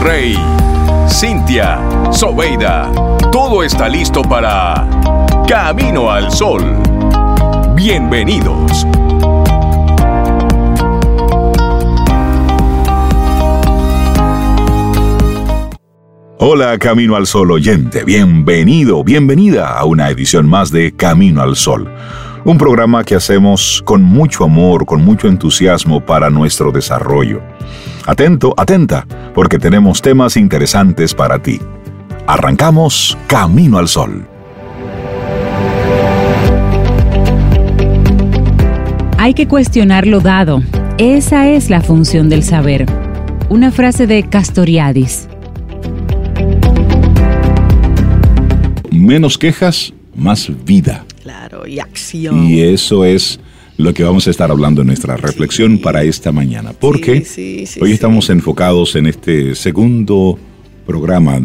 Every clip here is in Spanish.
Rey, Cintia, Sobeida, todo está listo para Camino al Sol. Bienvenidos. Hola Camino al Sol oyente, bienvenido, bienvenida a una edición más de Camino al Sol, un programa que hacemos con mucho amor, con mucho entusiasmo para nuestro desarrollo. Atento, atenta, porque tenemos temas interesantes para ti. Arrancamos Camino al Sol. Hay que cuestionar lo dado. Esa es la función del saber. Una frase de Castoriadis. menos quejas, más vida. Claro, y acción. Y eso es lo que vamos a estar hablando en nuestra reflexión para esta mañana. Porque hoy estamos enfocados en este segundo programa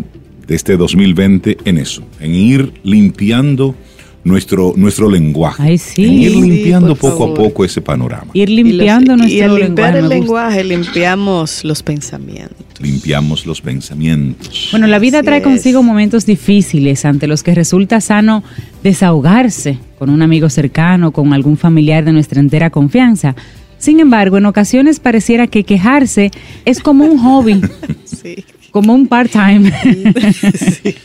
de este 2020 en eso, en ir limpiando nuestro, nuestro lenguaje. Ay, sí. ir limpiando poco a poco ese panorama. Ir limpiando nuestro lenguaje. Y al limpiar el lenguaje, limpiamos los pensamientos. Limpiamos los pensamientos. Bueno, la vida trae consigo momentos difíciles ante los que resulta sano desahogarse con un amigo cercano, con algún familiar de nuestra entera confianza. Sin embargo, en ocasiones pareciera que quejarse es como un hobby. sí. Como un part-time. Sí.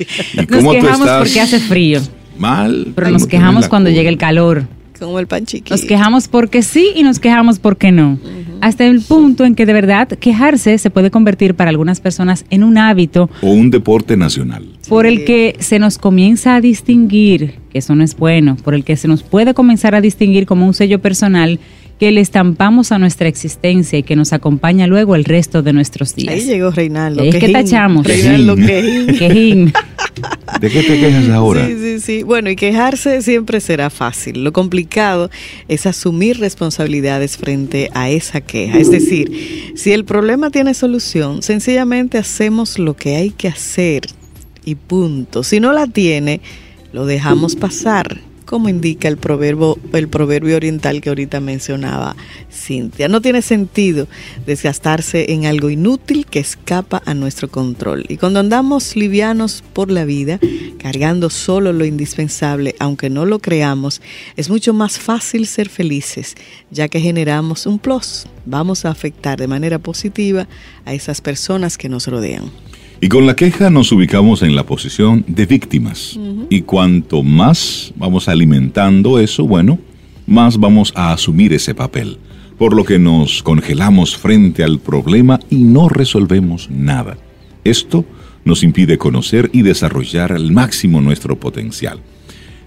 Nos quejamos porque hace frío mal. Pero nos quejamos cuando llega el calor. Como el pan chiquito. Nos quejamos porque sí y nos quejamos porque no. Hasta el punto en que de verdad quejarse se puede convertir para algunas personas en un hábito. O un deporte nacional. Por el que se nos comienza a distinguir, que eso no es bueno, por el que se nos puede comenzar a distinguir como un sello personal que le estampamos a nuestra existencia y que nos acompaña luego el resto de nuestros días. Ahí llegó Reinaldo. Es que tachamos. Reinaldo Quejín. ¿De qué te quejas ahora? Sí, sí, sí. Bueno, y quejarse siempre será fácil. Lo complicado es asumir responsabilidades frente a esa queja. Es decir, si el problema tiene solución, sencillamente hacemos lo que hay que hacer y punto. Si no la tiene, lo dejamos pasar como indica el proverbio, el proverbio oriental que ahorita mencionaba Cintia. No tiene sentido desgastarse en algo inútil que escapa a nuestro control. Y cuando andamos livianos por la vida, cargando solo lo indispensable, aunque no lo creamos, es mucho más fácil ser felices, ya que generamos un plus. Vamos a afectar de manera positiva a esas personas que nos rodean. Y con la queja nos ubicamos en la posición de víctimas. Y cuanto más vamos alimentando eso, bueno, más vamos a asumir ese papel. Por lo que nos congelamos frente al problema y no resolvemos nada. Esto nos impide conocer y desarrollar al máximo nuestro potencial.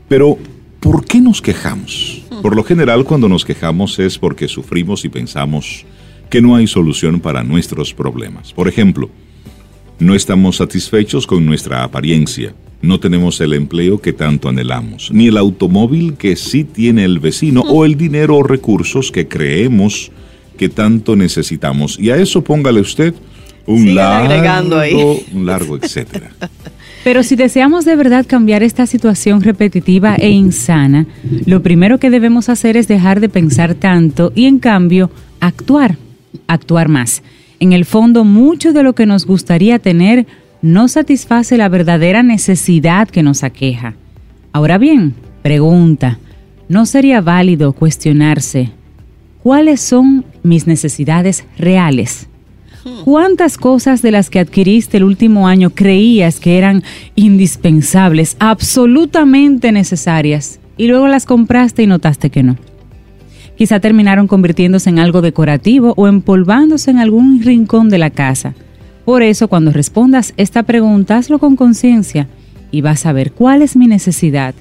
Pero, ¿por qué nos quejamos? Por lo general, cuando nos quejamos es porque sufrimos y pensamos que no hay solución para nuestros problemas. Por ejemplo, no estamos satisfechos con nuestra apariencia. No tenemos el empleo que tanto anhelamos, ni el automóvil que sí tiene el vecino, o el dinero o recursos que creemos que tanto necesitamos. Y a eso póngale usted un largo, un largo etcétera. Pero si deseamos de verdad cambiar esta situación repetitiva e insana, lo primero que debemos hacer es dejar de pensar tanto y en cambio actuar, actuar más. En el fondo, mucho de lo que nos gustaría tener no satisface la verdadera necesidad que nos aqueja. Ahora bien, pregunta, ¿no sería válido cuestionarse cuáles son mis necesidades reales? ¿Cuántas cosas de las que adquiriste el último año creías que eran indispensables, absolutamente necesarias, y luego las compraste y notaste que no? Quizá terminaron convirtiéndose en algo decorativo o empolvándose en algún rincón de la casa. Por eso, cuando respondas esta pregunta, hazlo con conciencia y vas a ver cuál es mi necesidad.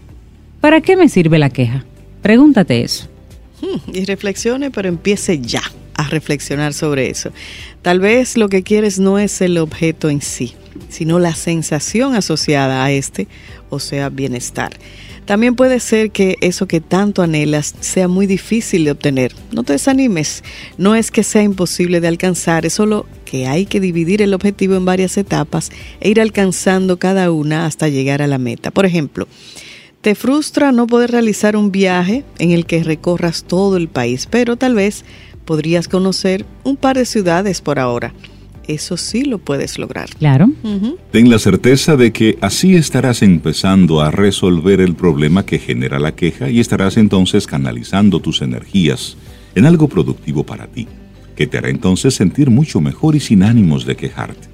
¿Para qué me sirve la queja? Pregúntate eso. Hmm, y reflexione, pero empiece ya a reflexionar sobre eso. Tal vez lo que quieres no es el objeto en sí, sino la sensación asociada a este, o sea, bienestar. También puede ser que eso que tanto anhelas sea muy difícil de obtener. No te desanimes, no es que sea imposible de alcanzar, es solo que hay que dividir el objetivo en varias etapas e ir alcanzando cada una hasta llegar a la meta. Por ejemplo, te frustra no poder realizar un viaje en el que recorras todo el país, pero tal vez podrías conocer un par de ciudades por ahora. Eso sí lo puedes lograr. Claro. Ten la certeza de que así estarás empezando a resolver el problema que genera la queja y estarás entonces canalizando tus energías en algo productivo para ti, que te hará entonces sentir mucho mejor y sin ánimos de quejarte.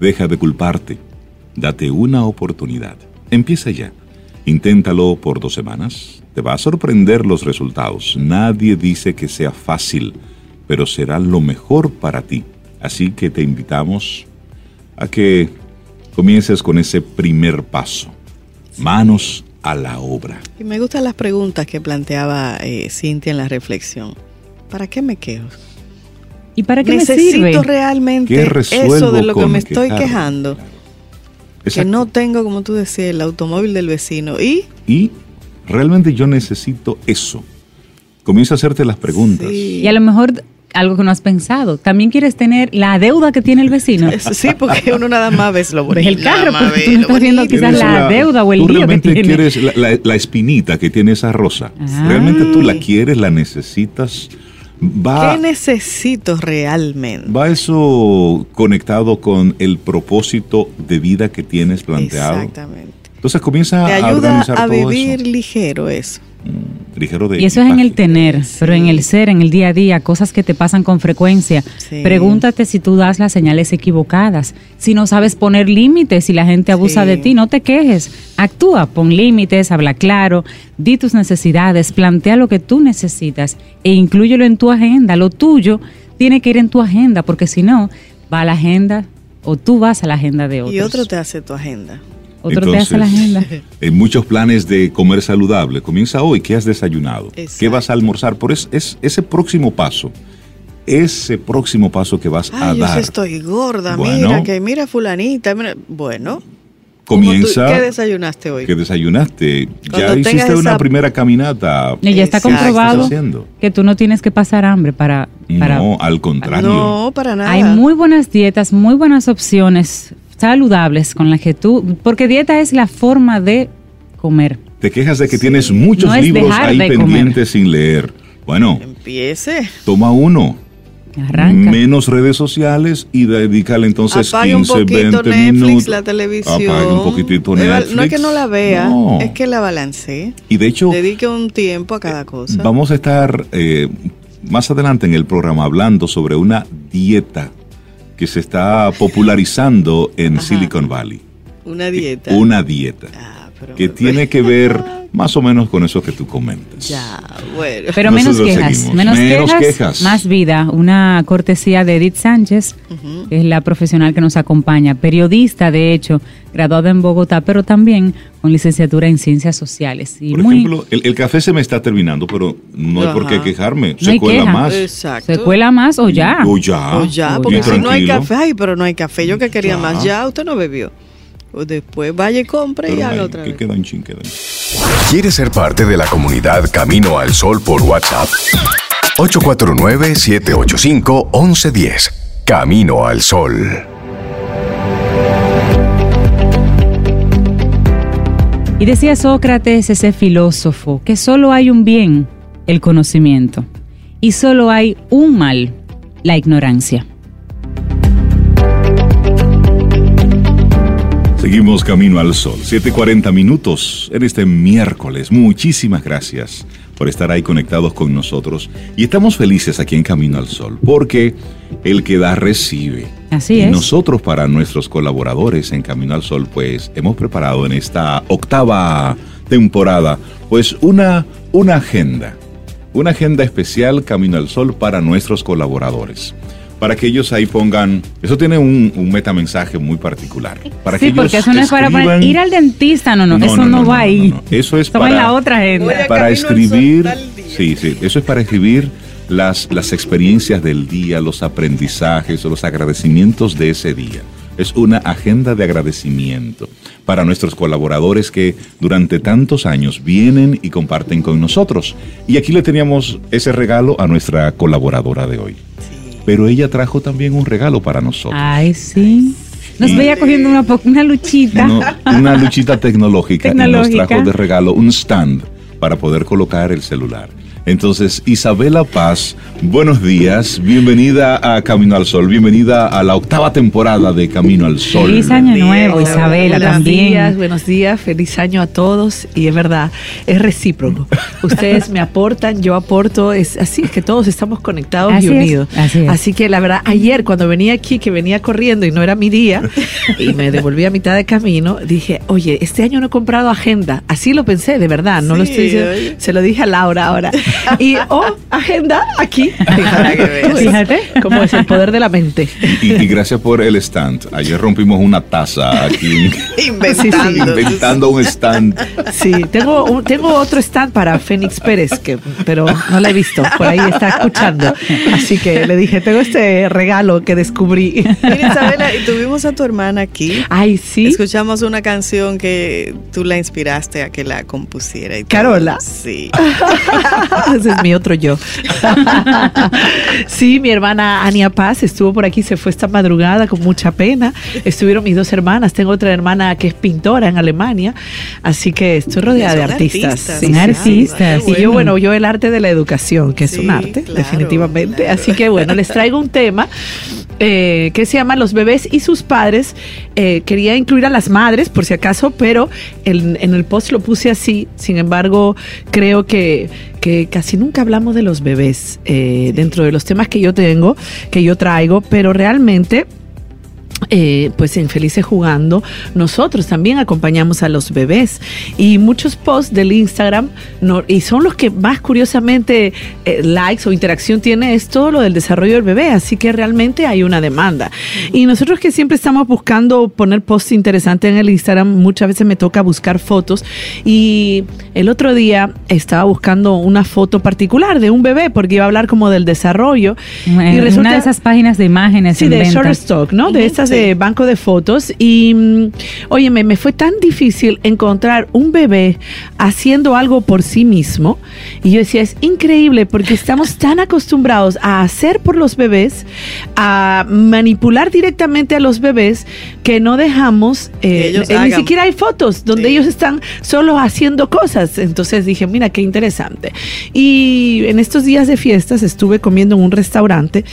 Deja de culparte, date una oportunidad. Empieza ya. Inténtalo por dos semanas. Te va a sorprender los resultados. Nadie dice que sea fácil, pero será lo mejor para ti. Así que te invitamos a que comiences con ese primer paso. Manos a la obra. Y me gustan las preguntas que planteaba eh, Cintia en la reflexión. ¿Para qué me quejo? ¿Y para qué Necesito me sirve? realmente ¿Qué eso de lo que me estoy quejando. Que no tengo, como tú decías, el automóvil del vecino. Y Y realmente yo necesito eso. Comienza a hacerte las preguntas. Sí. Y a lo mejor algo que no has pensado. También quieres tener la deuda que tiene el vecino. Sí, porque uno nada más ves lo bonito. El carro, nada porque tú no estás viendo quizás Tienes la deuda o el tú lío que realmente quieres la, la- la espinita que tiene esa rosa. Ah. Realmente tú la quieres, la necesitas. Va, ¿Qué necesito realmente? va eso conectado con el propósito de vida que tienes planteado. Exactamente. Entonces comienza Te a ayuda organizar a todo vivir eso. ligero eso. Mm, ligero de Y eso es en el tener, pero en el ser, en el día a día, cosas que te pasan con frecuencia. Sí. Pregúntate si tú das las señales equivocadas, si no sabes poner límites, si la gente abusa Sí. de ti, no te quejes. Actúa, pon límites, habla claro, di tus necesidades, plantea lo que tú necesitas e inclúyelo en tu agenda. Lo tuyo tiene que ir en tu agenda, porque si no, va a la agenda o tú vas a la agenda de otros. Y otro te hace tu agenda. Otro te hace la agenda. En muchos planes de comer saludable, comienza hoy. ¿Qué has desayunado? ¿Qué vas a almorzar? Por es, es- ese próximo paso, ese próximo paso que vas a yo dar, estoy gorda, Bueno. mira, que mira fulanita. mira. Bueno, comienza. ¿cómo tú- ¿qué desayunaste hoy? que desayunaste. Cuando ya hiciste una primera caminata. Y ya está Exacto. comprobado ¿Estás haciendo? que tú no tienes que pasar hambre para... para No, al contrario. No, para nada. Hay muy buenas dietas, muy buenas opciones saludables con las que tú, porque dieta es la forma de comer. Te quejas de que tienes muchos No libros ahí pendientes sin leer. Bueno, Empiece. toma uno. Arranca. Menos redes sociales y dedícale entonces Apague un 15, poquito 20 Netflix, minutos. la televisión. Apague un poquitito Netflix. No es que no la vea, No. es que la balancee. Y de hecho, Dedique un tiempo a cada cosa. vamos a estar eh, más adelante en el programa hablando sobre una dieta que se está popularizando en Ajá. Silicon Valley. Una dieta. Una dieta Ah, pero que tiene que ver más o menos con eso que tú comentas. Ya, bueno. Pero menos quejas, menos, Menos quejas, quejas. más vida. Una cortesía de Edith Sánchez, que es la profesional que nos acompaña, periodista de hecho, graduada en Bogotá, pero también con licenciatura en ciencias sociales. Y Por muy, ejemplo, el, el café se me está terminando, pero no hay por qué quejarme. No se cuela queja. más. Exacto. ¿Se cuela más o ya? O ya. O ya, O porque ya. si no hay café, ay, pero no hay café. Yo que quería Ya. más. Ya, usted no bebió. O después vaya y compre y Pero haga ay, otra que vez. queda un chin, queda un chin. ¿Quieres ser parte de la comunidad Camino al Sol por WhatsApp? 849-785-1110. Camino al Sol. Y decía Sócrates, ese filósofo, que solo hay un bien, el conocimiento, y solo hay un mal, la ignorancia. Seguimos camino al sol. 7:40 minutos en este miércoles. Muchísimas gracias por estar ahí conectados con nosotros. Y estamos felices aquí en Camino al Sol, porque el que da recibe. Así y es. nosotros para nuestros colaboradores en Camino al Sol, pues hemos preparado en esta octava temporada, pues una, una agenda, una agenda especial Camino al Sol para nuestros colaboradores. Para que ellos ahí pongan, eso tiene un, un metamensaje muy particular. Para que sí, ellos porque eso no es para poner- ir al dentista, no, no, eso no, va ahí. no. Eso es para, la otra a para escribir, sí, sí, eso es para escribir las, las experiencias del día, los aprendizajes o los agradecimientos de ese día. Es una agenda de agradecimiento para nuestros colaboradores que durante tantos años vienen y comparten con nosotros. Y aquí le teníamos ese regalo a nuestra colaboradora de hoy. Pero ella trajo también un regalo para nosotros. Ay, sí. Nos Y- veía cogiendo una, una luchita. No, una luchita tecnológica, y nos Tecnológica. trajo de regalo un stand para poder colocar el celular. Entonces, Isabela Paz, buenos días, bienvenida a Camino al Sol, bienvenida a la octava temporada de Camino al Sol. Feliz año nuevo, Isabela, buenos también. Días, buenos días, feliz año a todos y es verdad, es recíproco. Ustedes me aportan, yo aporto, es así, es que todos estamos conectados Así y es, unidos. así es. que la verdad, ayer cuando venía aquí, que venía corriendo y no era mi día, y me devolví a mitad de camino, dije, oye, este año no he comprado agenda. Así lo pensé, de verdad, no lo estoy diciendo, oye. se lo dije a Laura ahora. Y, oh, agenda, aquí. Veas. Fíjate. Cómo es el poder de la mente. Y, y gracias por el stand. Ayer rompimos una taza aquí, Inventando. inventando un stand. Sí, tengo, un- tengo otro stand para Fénix Pérez, que, pero no la he visto, por ahí está escuchando. Así que le dije, tengo este regalo que descubrí. Mira, Isabela, y tuvimos a tu hermana aquí. Ay, sí. Escuchamos una canción que tú la inspiraste a que la compusiera. y todo. Carola. Sí. Ese es mi otro yo. sí, mi hermana Ania Paz estuvo por aquí, se fue esta madrugada con mucha pena. Estuvieron mis dos hermanas. Tengo otra hermana que es pintora en Alemania. Así que estoy rodeada de artistas. artistas, Sí, artistas. Y yo, bueno, yo el arte de la educación, que es Sí, un arte, claro, definitivamente. claro. Así que bueno, les traigo un tema eh, que se llama Los bebés y sus padres. Eh, quería incluir a las madres, por si acaso, pero en, en el post lo puse así. Sin embargo, creo que, que casi nunca hablamos de los bebés eh, dentro de los temas que yo tengo, que yo traigo, pero realmente eh, pues en Felices Jugando, nosotros también acompañamos a los bebés y muchos posts del Instagram, no- y son los que más curiosamente eh, likes o interacción tiene, es todo lo del desarrollo del bebé, así que realmente hay una demanda. Y nosotros que siempre estamos buscando poner posts interesantes en el Instagram, muchas veces me toca buscar fotos y el otro día estaba buscando una foto particular de un bebé porque iba a hablar como del desarrollo y resulta una de esas páginas de imágenes Sí, de. Shutterstock, ¿no? De Ujú, estas sí. de banco de fotos. Y, mm, oye, me, fue tan difícil encontrar un bebé haciendo algo por sí mismo. Y yo decía, es increíble porque estamos tan acostumbrados a hacer por los bebés, a manipular directamente a los bebés, que no dejamos, eh, eh, ni siquiera hay fotos donde Sí. ellos están solo haciendo cosas. Entonces dije, mira, qué interesante. Y en estos días de fiestas estuve comiendo en un restaurante.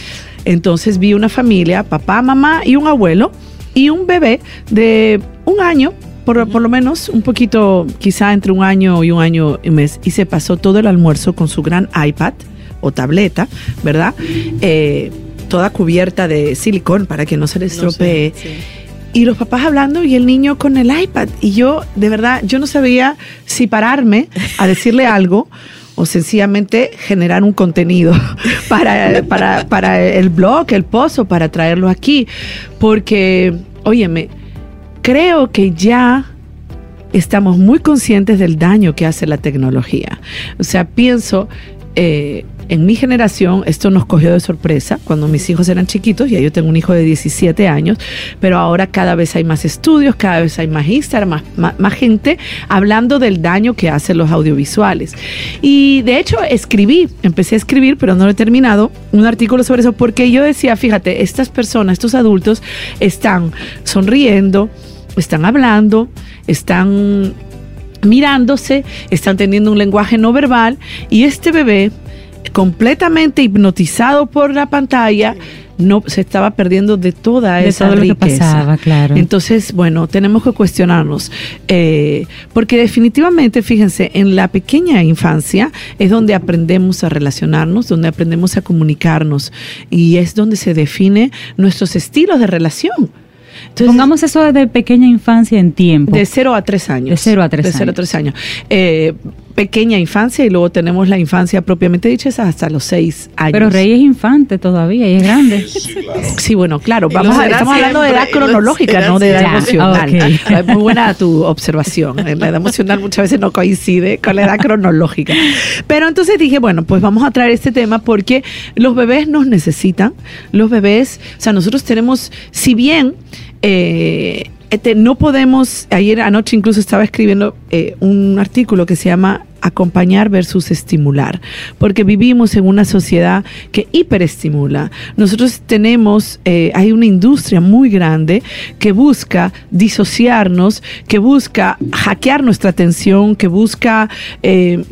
Entonces vi una familia, papá, mamá y un abuelo y un bebé de un año. Por, por lo menos un poquito, quizá entre un año y un año y mes, y se pasó todo el almuerzo con su gran iPad o tableta, ¿verdad? Eh, toda cubierta de silicón para que no se le No sé, estropee sí. y los papás hablando y el niño con el iPad. Y yo, de verdad, yo no sabía si pararme a decirle algo o sencillamente generar un contenido para, para, para el blog, el post o para traerlo aquí. Porque, óyeme, creo que ya estamos muy conscientes del daño que hace la tecnología. O sea, pienso, eh, en mi generación esto nos cogió de sorpresa cuando mis hijos eran chiquitos, ya yo tengo un hijo de 17 años, pero ahora cada vez hay más estudios, cada vez hay más Instagram, más, gente hablando del daño que hacen los audiovisuales. Y de hecho escribí, empecé a escribir, pero no lo he terminado, un artículo sobre eso, porque yo decía, fíjate, estas personas, estos adultos están sonriendo, están hablando, están mirándose, están teniendo un lenguaje no verbal y este bebé completamente hipnotizado por la pantalla no se estaba perdiendo de toda De esa todo lo que riqueza. pasaba, claro. Entonces, bueno, tenemos que cuestionarnos, eh, porque definitivamente, fíjense, en la pequeña infancia es donde aprendemos a relacionarnos, donde aprendemos a comunicarnos y es donde se define nuestros estilos de relación. Entonces, Pongamos eso de pequeña infancia en tiempo. de 0 a 3 años. De cero a tres De 0 a años. 3 años. Eh, pequeña infancia y luego tenemos la infancia propiamente dicha es hasta los 6 años. Pero Rey es infante todavía y es grande. Sí, bueno, claro. Vamos a, estamos hablando de edad cronológica, no de edad emocional. Ok. Es muy buena tu observación. La edad emocional muchas veces no coincide con la edad cronológica. Pero entonces dije, bueno, pues vamos a traer este tema porque los bebés nos necesitan. Los bebés, o sea, nosotros tenemos, si bien eh, este, no podemos, ayer anoche incluso estaba escribiendo eh, un artículo que se llama acompañar versus estimular, porque vivimos en una sociedad que hiperestimula. Nosotros tenemos, eh, hay una industria muy grande que busca disociarnos, que busca hackear nuestra atención, que busca... eh,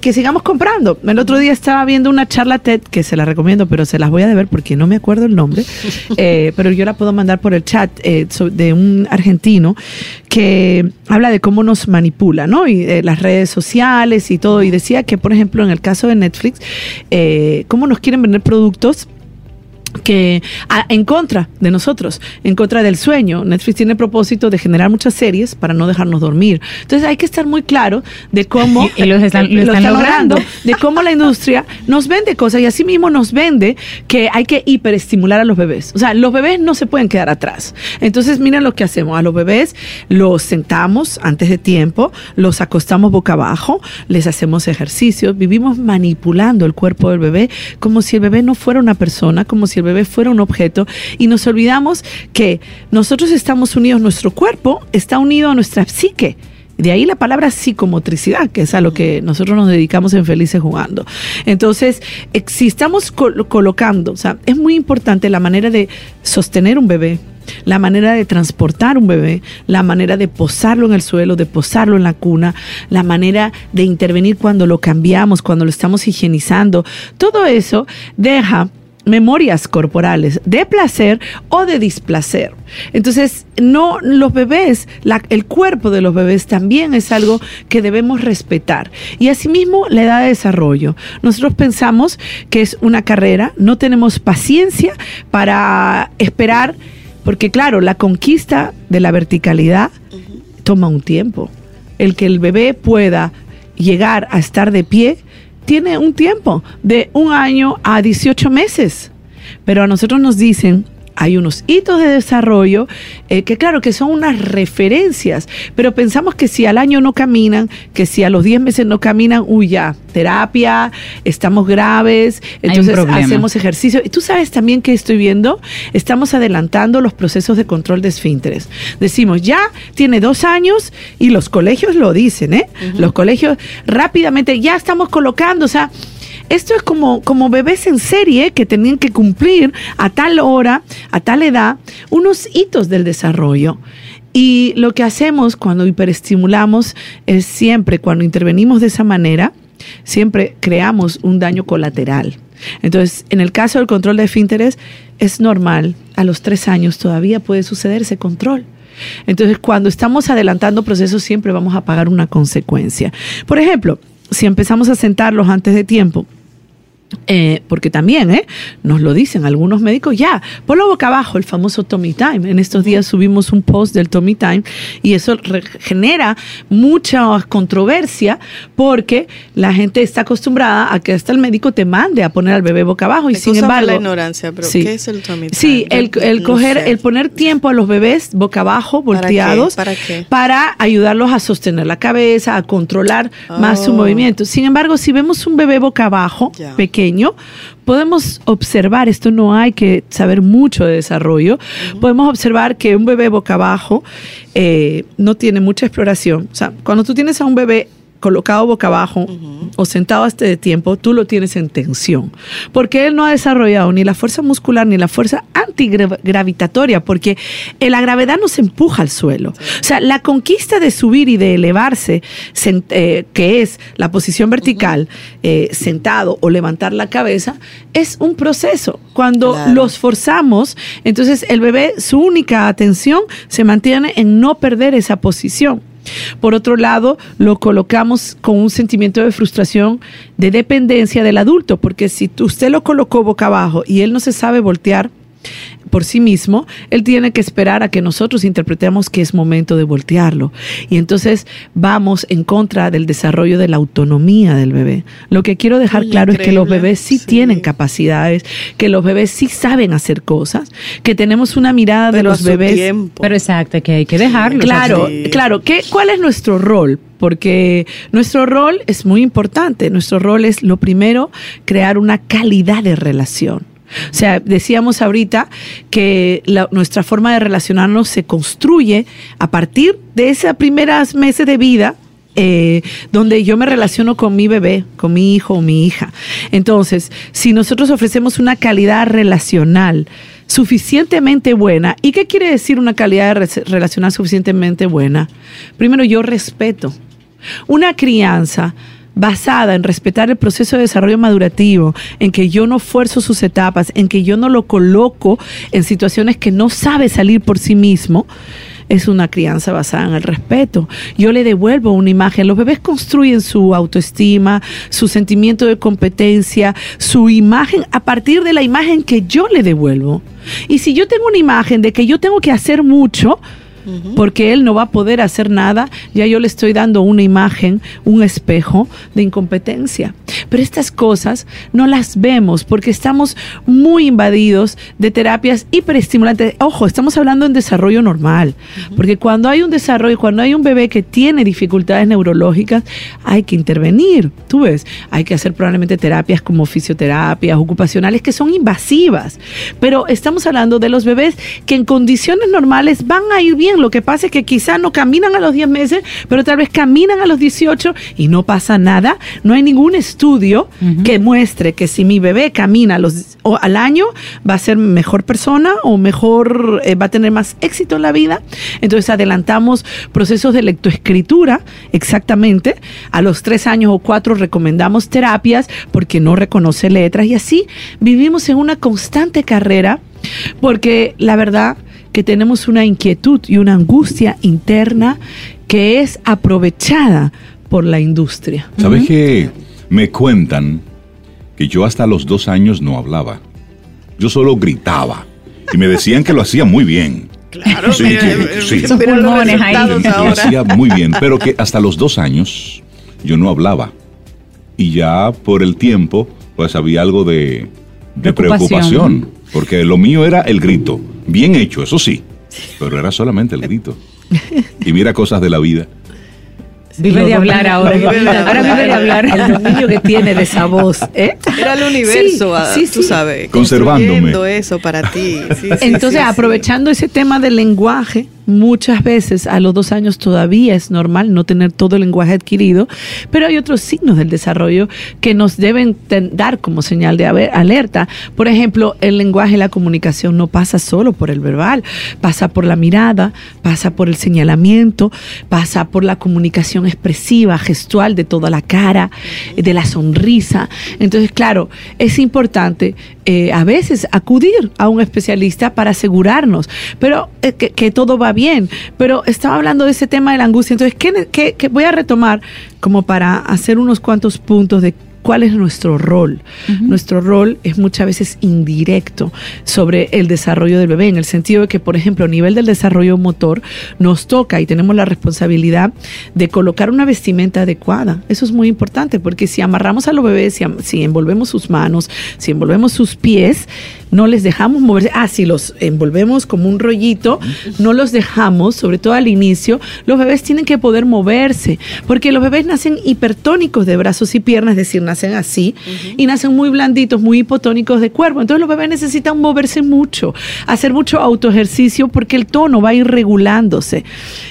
que sigamos comprando. El otro día estaba viendo una charla TED que se la recomiendo, pero se las voy a deber porque no me acuerdo el nombre, eh, pero yo la puedo mandar por el chat eh, de un argentino que habla de cómo nos manipula, ¿no? Y eh, las redes sociales y todo. Y decía que, por ejemplo, en el caso de Netflix, eh, cómo nos quieren vender productos que a- en contra de nosotros, en contra del sueño. Netflix tiene el propósito de generar muchas series para no dejarnos dormir. Entonces hay que estar muy claro de cómo Y- y los están- lo están logrando. de cómo la industria nos vende cosas y así mismo nos vende que hay que hiperestimular a los bebés. O sea, los bebés no se pueden quedar atrás. Entonces, miren lo que hacemos. A los bebés los sentamos antes de tiempo, los acostamos boca abajo, les hacemos ejercicios, vivimos manipulando el cuerpo del bebé como si el bebé no fuera una persona, como si el bebé fuera un objeto y nos olvidamos que nosotros estamos unidos, nuestro cuerpo está unido a nuestra psique. De ahí la palabra psicomotricidad, que es a lo que nosotros nos dedicamos en Felices Jugando. Entonces, si estamos col- colocando, o sea, es muy importante la manera de sostener un bebé, la manera de transportar un bebé, la manera de posarlo en el suelo, de posarlo en la cuna, la manera de intervenir cuando lo cambiamos, cuando lo estamos higienizando. Todo eso deja memorias corporales de placer o de displacer. Entonces, no los bebés, la- el cuerpo de los bebés también es algo que debemos respetar. Y asimismo, la edad de desarrollo. Nosotros pensamos que es una carrera, no tenemos paciencia para esperar, porque claro, la conquista de la verticalidad toma un tiempo. El que el bebé pueda llegar a estar de pie tiene un tiempo de un año a 18 meses. Pero a nosotros nos dicen, hay unos hitos de desarrollo eh, que claro que son unas referencias, pero pensamos que si al año no caminan, que si a los 10 meses no caminan, uy ya, terapia, estamos graves, entonces hacemos ejercicio. Y tú sabes también que estoy viendo, estamos adelantando los procesos de control de esfínteres. Decimos, ya tiene dos años y los colegios lo dicen, ¿eh? Los colegios rápidamente ya estamos colocando, o sea, esto es como, como bebés en serie que tenían que cumplir a tal hora, a tal edad, unos hitos del desarrollo. Y lo que hacemos cuando hiperestimulamos es siempre, cuando intervenimos de esa manera, siempre creamos un daño colateral. Entonces, en el caso del control de esfínteres, es normal, a los tres años todavía puede suceder ese control. Entonces, cuando estamos adelantando procesos, siempre vamos a pagar una consecuencia. Por ejemplo, si empezamos a sentarlos antes de tiempo, eh, porque también ¿eh? nos lo dicen algunos médicos, ya, ponlo boca abajo, el famoso Tommy Time. En estos días subimos un post del Tommy Time y eso genera mucha controversia porque la gente está acostumbrada a que hasta el médico te mande a poner al bebé boca abajo y sin embargo... la ignorancia, pero Sí. ¿qué es el time? Sí, el, el no coger, sé. el poner tiempo a los bebés boca abajo, ¿Para qué? volteados, ¿Para qué? para ayudarlos a sostener la cabeza, a controlar más su Oh. movimiento. Sin embargo, si vemos un bebé boca abajo, pequeño, podemos observar, esto no hay que saber mucho de desarrollo, podemos observar que un bebé boca abajo eh, no tiene mucha exploración. O sea, cuando tú tienes a un bebé colocado boca abajo o sentado hasta de tiempo, tú lo tienes en tensión. Porque él no ha desarrollado ni la fuerza muscular ni la fuerza antigravitatoria, porque eh, la gravedad nos empuja al suelo. O sea, la conquista de subir y de elevarse, eh, que es la posición vertical, eh, sentado o levantar la cabeza, es un proceso. Cuando Claro. los forzamos, entonces el bebé, su única atención se mantiene en no perder esa posición. Por otro lado, lo colocamos con un sentimiento de frustración, de dependencia del adulto, porque si usted lo colocó boca abajo y él no se sabe voltear por sí mismo, él tiene que esperar a que nosotros interpretemos que es momento de voltearlo. Y entonces vamos en contra del desarrollo de la autonomía del bebé. Lo que quiero dejar claro es que los bebés sí, Sí. tienen capacidades, que los bebés sí saben hacer cosas, que tenemos una mirada de Pero los bebés. tiempo. Pero exacto, que hay que dejarlo. Claro, claro. ¿Qué, ¿Cuál es nuestro rol? Porque nuestro rol es muy importante. Nuestro rol es, lo primero, crear una calidad de relación. O sea, decíamos ahorita que nuestra forma de relacionarnos se construye a partir de esos primeros meses de vida eh, donde yo me relaciono con mi bebé, con mi hijo o mi hija. Entonces, si nosotros ofrecemos una calidad relacional suficientemente buena, ¿y qué quiere decir una calidad relacional suficientemente buena? Primero, yo respeto. Una crianza basada en respetar el proceso de desarrollo madurativo, en que yo no fuerzo sus etapas, en que yo no lo coloco en situaciones que no sabe salir por sí mismo, es una crianza basada en el respeto. Yo le devuelvo una imagen. Los bebés construyen su autoestima, su sentimiento de competencia, su imagen a partir de la imagen que yo le devuelvo. Y si yo tengo una imagen de que yo tengo que hacer mucho, porque él no va a poder hacer nada, ya yo le estoy dando una imagen, un espejo de incompetencia. Pero estas cosas no las vemos porque estamos muy invadidos de terapias hiperestimulantes. Ojo, estamos hablando en desarrollo normal, porque cuando hay un desarrollo, cuando hay un bebé que tiene dificultades neurológicas, hay que intervenir. Tú ves, hay que hacer probablemente terapias como fisioterapias ocupacionales que son invasivas. Pero estamos hablando de los bebés que en condiciones normales van a ir bien lo que pasa es que quizás no caminan a los 10 meses, pero tal vez caminan a los 18 y no pasa nada. No hay ningún estudio que muestre que si mi bebé camina los, al año va a ser mejor persona o mejor, eh, va a tener más éxito en la vida. Entonces adelantamos procesos de lectoescritura exactamente. A los 3 años o 4 recomendamos terapias porque no reconoce letras y así vivimos en una constante carrera porque la verdad que tenemos una inquietud y una angustia interna que es aprovechada por la industria. ¿Sabes qué? Me cuentan que yo hasta los dos años no hablaba. Yo solo gritaba. Y me decían que lo hacía muy bien. Claro, Sí, mira, que- eh, sí. mira Esos pulmones ahí. Lo hacía muy bien, pero que hasta los dos años yo no hablaba. Y ya por el tiempo, pues había algo de, de Preocupación. preocupación. Porque lo mío era el grito. Bien hecho, eso sí. Pero era solamente el grito. Y mira cosas de la vida. Vive de hablar ahora. Ahora vive de hablar. El dominio que tiene de esa voz. ¿eh? Era el universo, Sí, sí, tú sí. sabes. Conservándome. eso para ti. Sí, sí, Entonces, sí, sí. aprovechando ese tema del lenguaje, muchas veces a los dos años todavía es normal no tener todo el lenguaje adquirido, pero hay otros signos del desarrollo que nos deben dar como señal de alerta. Por ejemplo, el lenguaje la comunicación no pasa solo por el verbal, pasa por la mirada, pasa por el señalamiento, pasa por la comunicación expresiva, gestual de toda la cara, de la sonrisa. Entonces, claro, es importante eh, a veces acudir a un especialista para asegurarnos, pero eh, que, que todo va bien. Pero estaba hablando de ese tema de la angustia, entonces, ¿qué, qué- qué voy a retomar como para hacer unos cuantos puntos de cuál es nuestro rol. Nuestro rol es muchas veces indirecto sobre el desarrollo del bebé, en el sentido de que, por ejemplo, a nivel del desarrollo motor, nos toca y tenemos la responsabilidad de colocar una vestimenta adecuada. Eso es muy importante, porque si amarramos a los bebés, si envolvemos sus manos, si envolvemos sus pies, no les dejamos moverse. Ah, si los envolvemos como un rollito, no los dejamos, sobre todo al inicio, los bebés tienen que poder moverse, porque los bebés nacen hipertónicos de brazos y piernas, es decir, nacen así, y nacen muy blanditos, muy hipotónicos de cuerpo. Entonces los bebés necesitan moverse mucho, hacer mucho autoejercicio, porque el tono va a ir regulándose.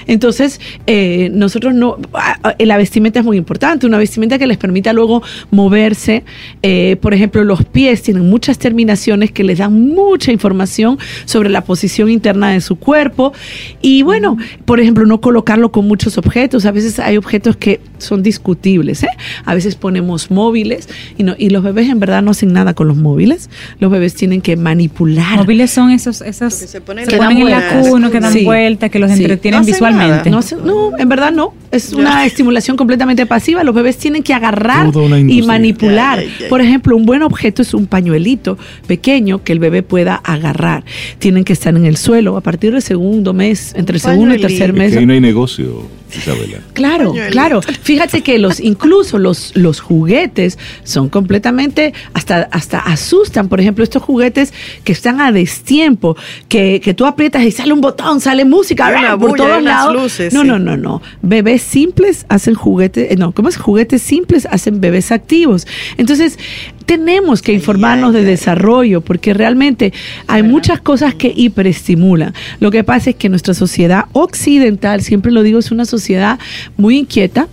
Entonces, eh, nosotros no, ah, ah, la vestimenta es muy importante, una vestimenta que les permita luego moverse. Eh, por ejemplo, los pies tienen muchas terminaciones que les dan mucha información sobre la posición interna de su cuerpo. Y bueno, por ejemplo, no colocarlo con muchos objetos. A veces hay objetos que son discutibles. ¿eh? A veces ponemos móviles y, no, y los bebés en verdad no hacen nada con los móviles. Los bebés tienen que manipular. Móviles son esos, esos Porque se ponen se en ponen en la cuna, que dan Sí. vueltas, que los Sí. entretienen No visualmente. No, hace- no, en verdad no. Es una estimulación completamente pasiva. Los bebés tienen que agarrar y manipular. Ya, ya, ya. Por ejemplo, un buen objeto es un pañuelito pequeño que el bebé pueda agarrar. Tienen que estar en el suelo a partir del segundo mes, entre el segundo y tercer. Es mes. que ahí no hay negocio, Isabela. Claro, Pañuelito. claro. Fíjate que los, incluso los, los juguetes son completamente, hasta, hasta asustan. Por ejemplo, estos juguetes que están a destiempo, que, que tú aprietas y sale un botón, sale música ¡ah! por bulla, todos lados. luces, no, sí. no, no, no. Bebés simples hacen juguetes, eh, no, ¿cómo es? Juguetes simples hacen bebés activos. Entonces, tenemos que informarnos de desarrollo, porque realmente hay muchas cosas que hiperestimulan. Lo que pasa es que nuestra sociedad occidental, siempre lo digo, es una sociedad muy inquieta,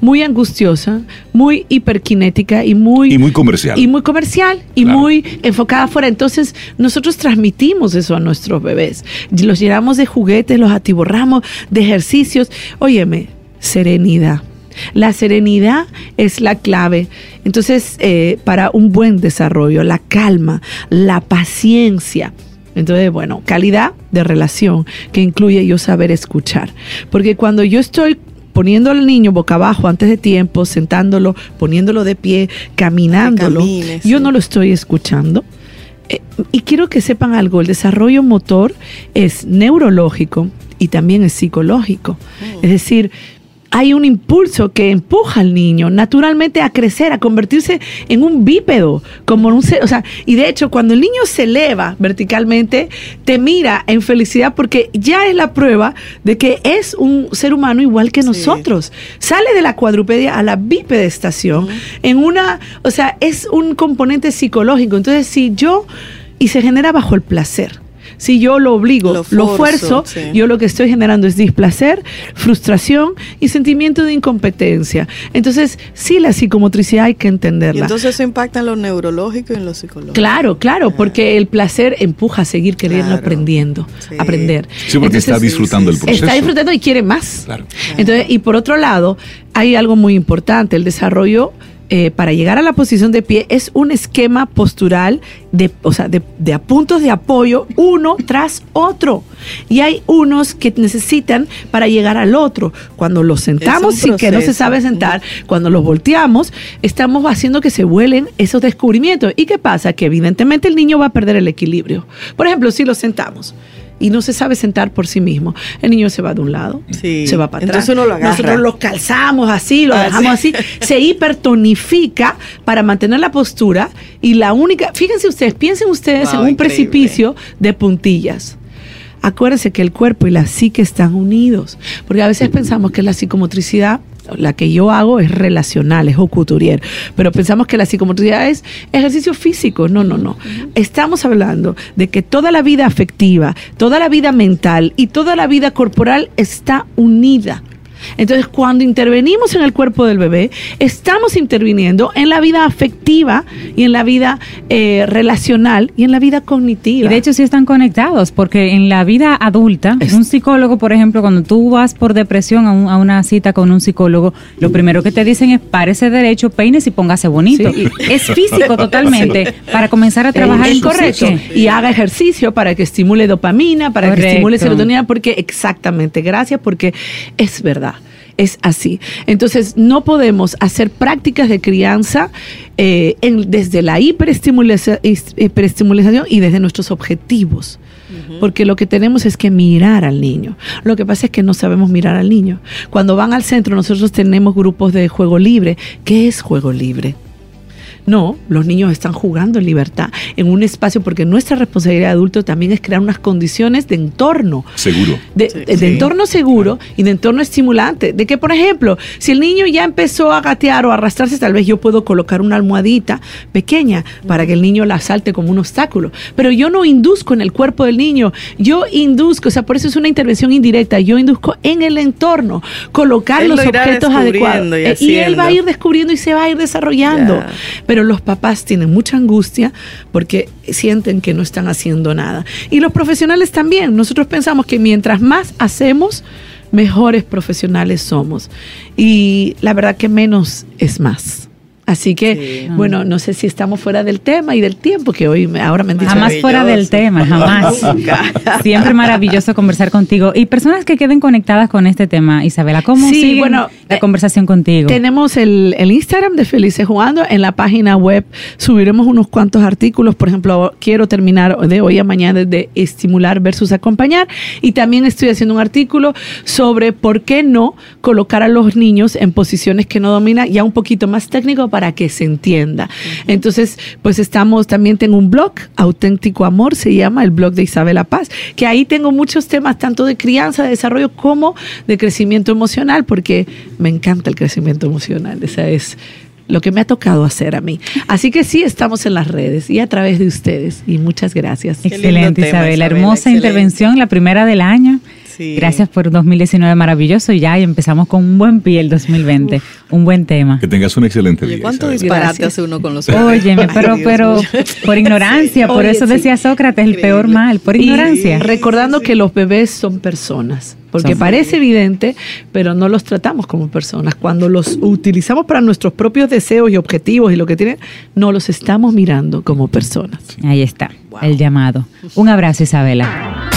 muy angustiosa, muy hiperkinética y muy Y muy comercial. y muy comercial y Claro. muy enfocada afuera. Entonces, nosotros transmitimos eso a nuestros bebés. Los llenamos de juguetes, los atiborramos de ejercicios. Óyeme, serenidad. La serenidad es la clave. Entonces, eh, para un buen desarrollo, la calma, la paciencia. Entonces, bueno, calidad de relación que incluye yo saber escuchar. Porque cuando yo estoy poniendo al niño boca abajo antes de tiempo, sentándolo, poniéndolo de pie, caminándolo, yo sí. no lo estoy escuchando. Eh, y quiero que sepan algo, el desarrollo motor es neurológico y también es psicológico. Es decir, hay un impulso que empuja al niño naturalmente a crecer, a convertirse en un bípedo, como un ser, o sea, y de hecho cuando el niño se eleva verticalmente, te mira en felicidad porque ya es la prueba de que es un ser humano igual que Sí. nosotros. Sale de la cuadrupedia a la bipedestación en una, o sea, es un componente psicológico. Entonces, si yo y se genera bajo el placer. Si yo lo obligo, Lo lo, forzo, fuerzo, sí. yo lo que estoy generando es displacer, frustración y sentimiento de incompetencia. Entonces, sí, la psicomotricidad hay que Y entenderla. entonces eso impacta en lo neurológico y en lo psicológico. Claro, claro, porque el placer empuja a seguir queriendo Claro. aprendiendo, Sí. aprender. Sí, porque está disfrutando sí, el sí. proceso. Está disfrutando y quiere más. Claro. Entonces, y por otro lado, hay algo muy importante, el desarrollo eh, para llegar a la posición de pie es un esquema postural de, o sea, de, puntos de apoyo uno tras otro. Y hay unos que necesitan para llegar al otro. Cuando los sentamos un que no se sabe sentar, cuando los volteamos, estamos haciendo que se vuelen esos descubrimientos. ¿Y qué pasa? Que evidentemente el niño va a perder el equilibrio. Por ejemplo, si lo sentamos y no se sabe sentar por sí mismo, el niño se va de un lado, Sí. se va para atrás. Entonces uno lo agarra. Nosotros lo calzamos así, lo Ah, dejamos sí. así, se hipertonifica para mantener la postura y la única, fíjense ustedes, piensen ustedes Wow, en un increíble. precipicio de puntillas. Acuérdense que el cuerpo y la psique están unidos, porque a veces pensamos que la psicomotricidad, la que yo hago es relacional, es couturier, pero pensamos que la psicomotricidad es ejercicio físico. No, no, no. Estamos hablando de que toda la vida afectiva, toda la vida mental y toda la vida corporal está unida. Entonces, cuando intervenimos en el cuerpo del bebé, estamos interviniendo en la vida afectiva y en la vida eh, relacional y en la vida cognitiva. Y de hecho sí están conectados, porque en la vida adulta, Es- un psicólogo, por ejemplo, cuando tú vas por depresión a, un- a una cita con un psicólogo, lo primero que te dicen es párese derecho, peines y póngase bonito. Sí. Es físico totalmente para comenzar a trabajar en correcto. Y haga ejercicio para que estimule dopamina, para que estimule serotonina, porque exactamente, gracias, porque es verdad. Es así. Entonces, no podemos hacer prácticas de crianza eh, en- desde la hiperestimulación, hiperestimulación y desde nuestros objetivos. Porque lo que tenemos es que mirar al niño. Lo que pasa es que no sabemos mirar al niño. Cuando van al centro, nosotros tenemos grupos de juego libre. ¿Qué es juego libre? No, los niños están jugando en libertad, en un espacio, porque nuestra responsabilidad de adulto también es crear unas condiciones de entorno. Seguro. De, Sí. de Sí. entorno seguro y de entorno estimulante. De que, por ejemplo, si el niño ya empezó a gatear o a arrastrarse, tal vez yo puedo colocar una almohadita pequeña para que el niño la salte como un obstáculo. Pero yo no induzco en el cuerpo del niño, yo induzco, o sea, por eso es una intervención indirecta, yo induzco en el entorno, colocar Él los lo objetos adecuados. y Eh, y él va a ir descubriendo y se va a ir desarrollando. Pero los papás tienen mucha angustia porque sienten que no están haciendo nada. Y los profesionales también. Nosotros pensamos que mientras más hacemos, mejores profesionales somos. Y la verdad que menos es más. Así que, Sí. bueno, no sé si estamos fuera del tema y del tiempo que hoy me- ahora me han dicho. Jamás fuera del tema, jamás. Siempre maravilloso conversar contigo. Y personas que queden conectadas con este tema, Isabela, ¿cómo Sí, siguen bueno, la eh, conversación contigo? Tenemos el, el Instagram de Felices Jugando. En la página web subiremos unos cuantos artículos. Por ejemplo, quiero terminar de hoy a mañana de estimular versus acompañar. Y también estoy haciendo un artículo sobre por qué no colocar a los niños en posiciones que no dominan, ya un poquito más técnico para que se entienda. Entonces, pues estamos, también tengo un blog, Auténtico Amor, se llama el blog de Isabela Paz, que ahí tengo muchos temas, tanto de crianza, de desarrollo, como de crecimiento emocional, porque me encanta el crecimiento emocional. Esa es lo que me ha tocado hacer a mí. Así que sí, estamos en las redes y a través de ustedes. Y muchas gracias. Excelente, tema, Isabela. Isabela, Hermosa excelente. intervención, la primera del año. Sí. Gracias por 2019 maravilloso y ya y empezamos con un buen pie el 2020. Un buen tema. Que tengas un excelente Oye, día. ¿cuánto disparate Gracias. hace uno con los Óyeme, Ay, pero, pero por ignorancia, por Oye, eso sí. decía Sócrates, el peor mal, por Y ignorancia. recordando que los bebés son personas. porque parece evidente, pero no los tratamos como personas. Cuando los utilizamos para nuestros propios deseos y objetivos y lo que tienen, no los estamos mirando como personas. Ahí está, el llamado. Un abrazo, Isabela.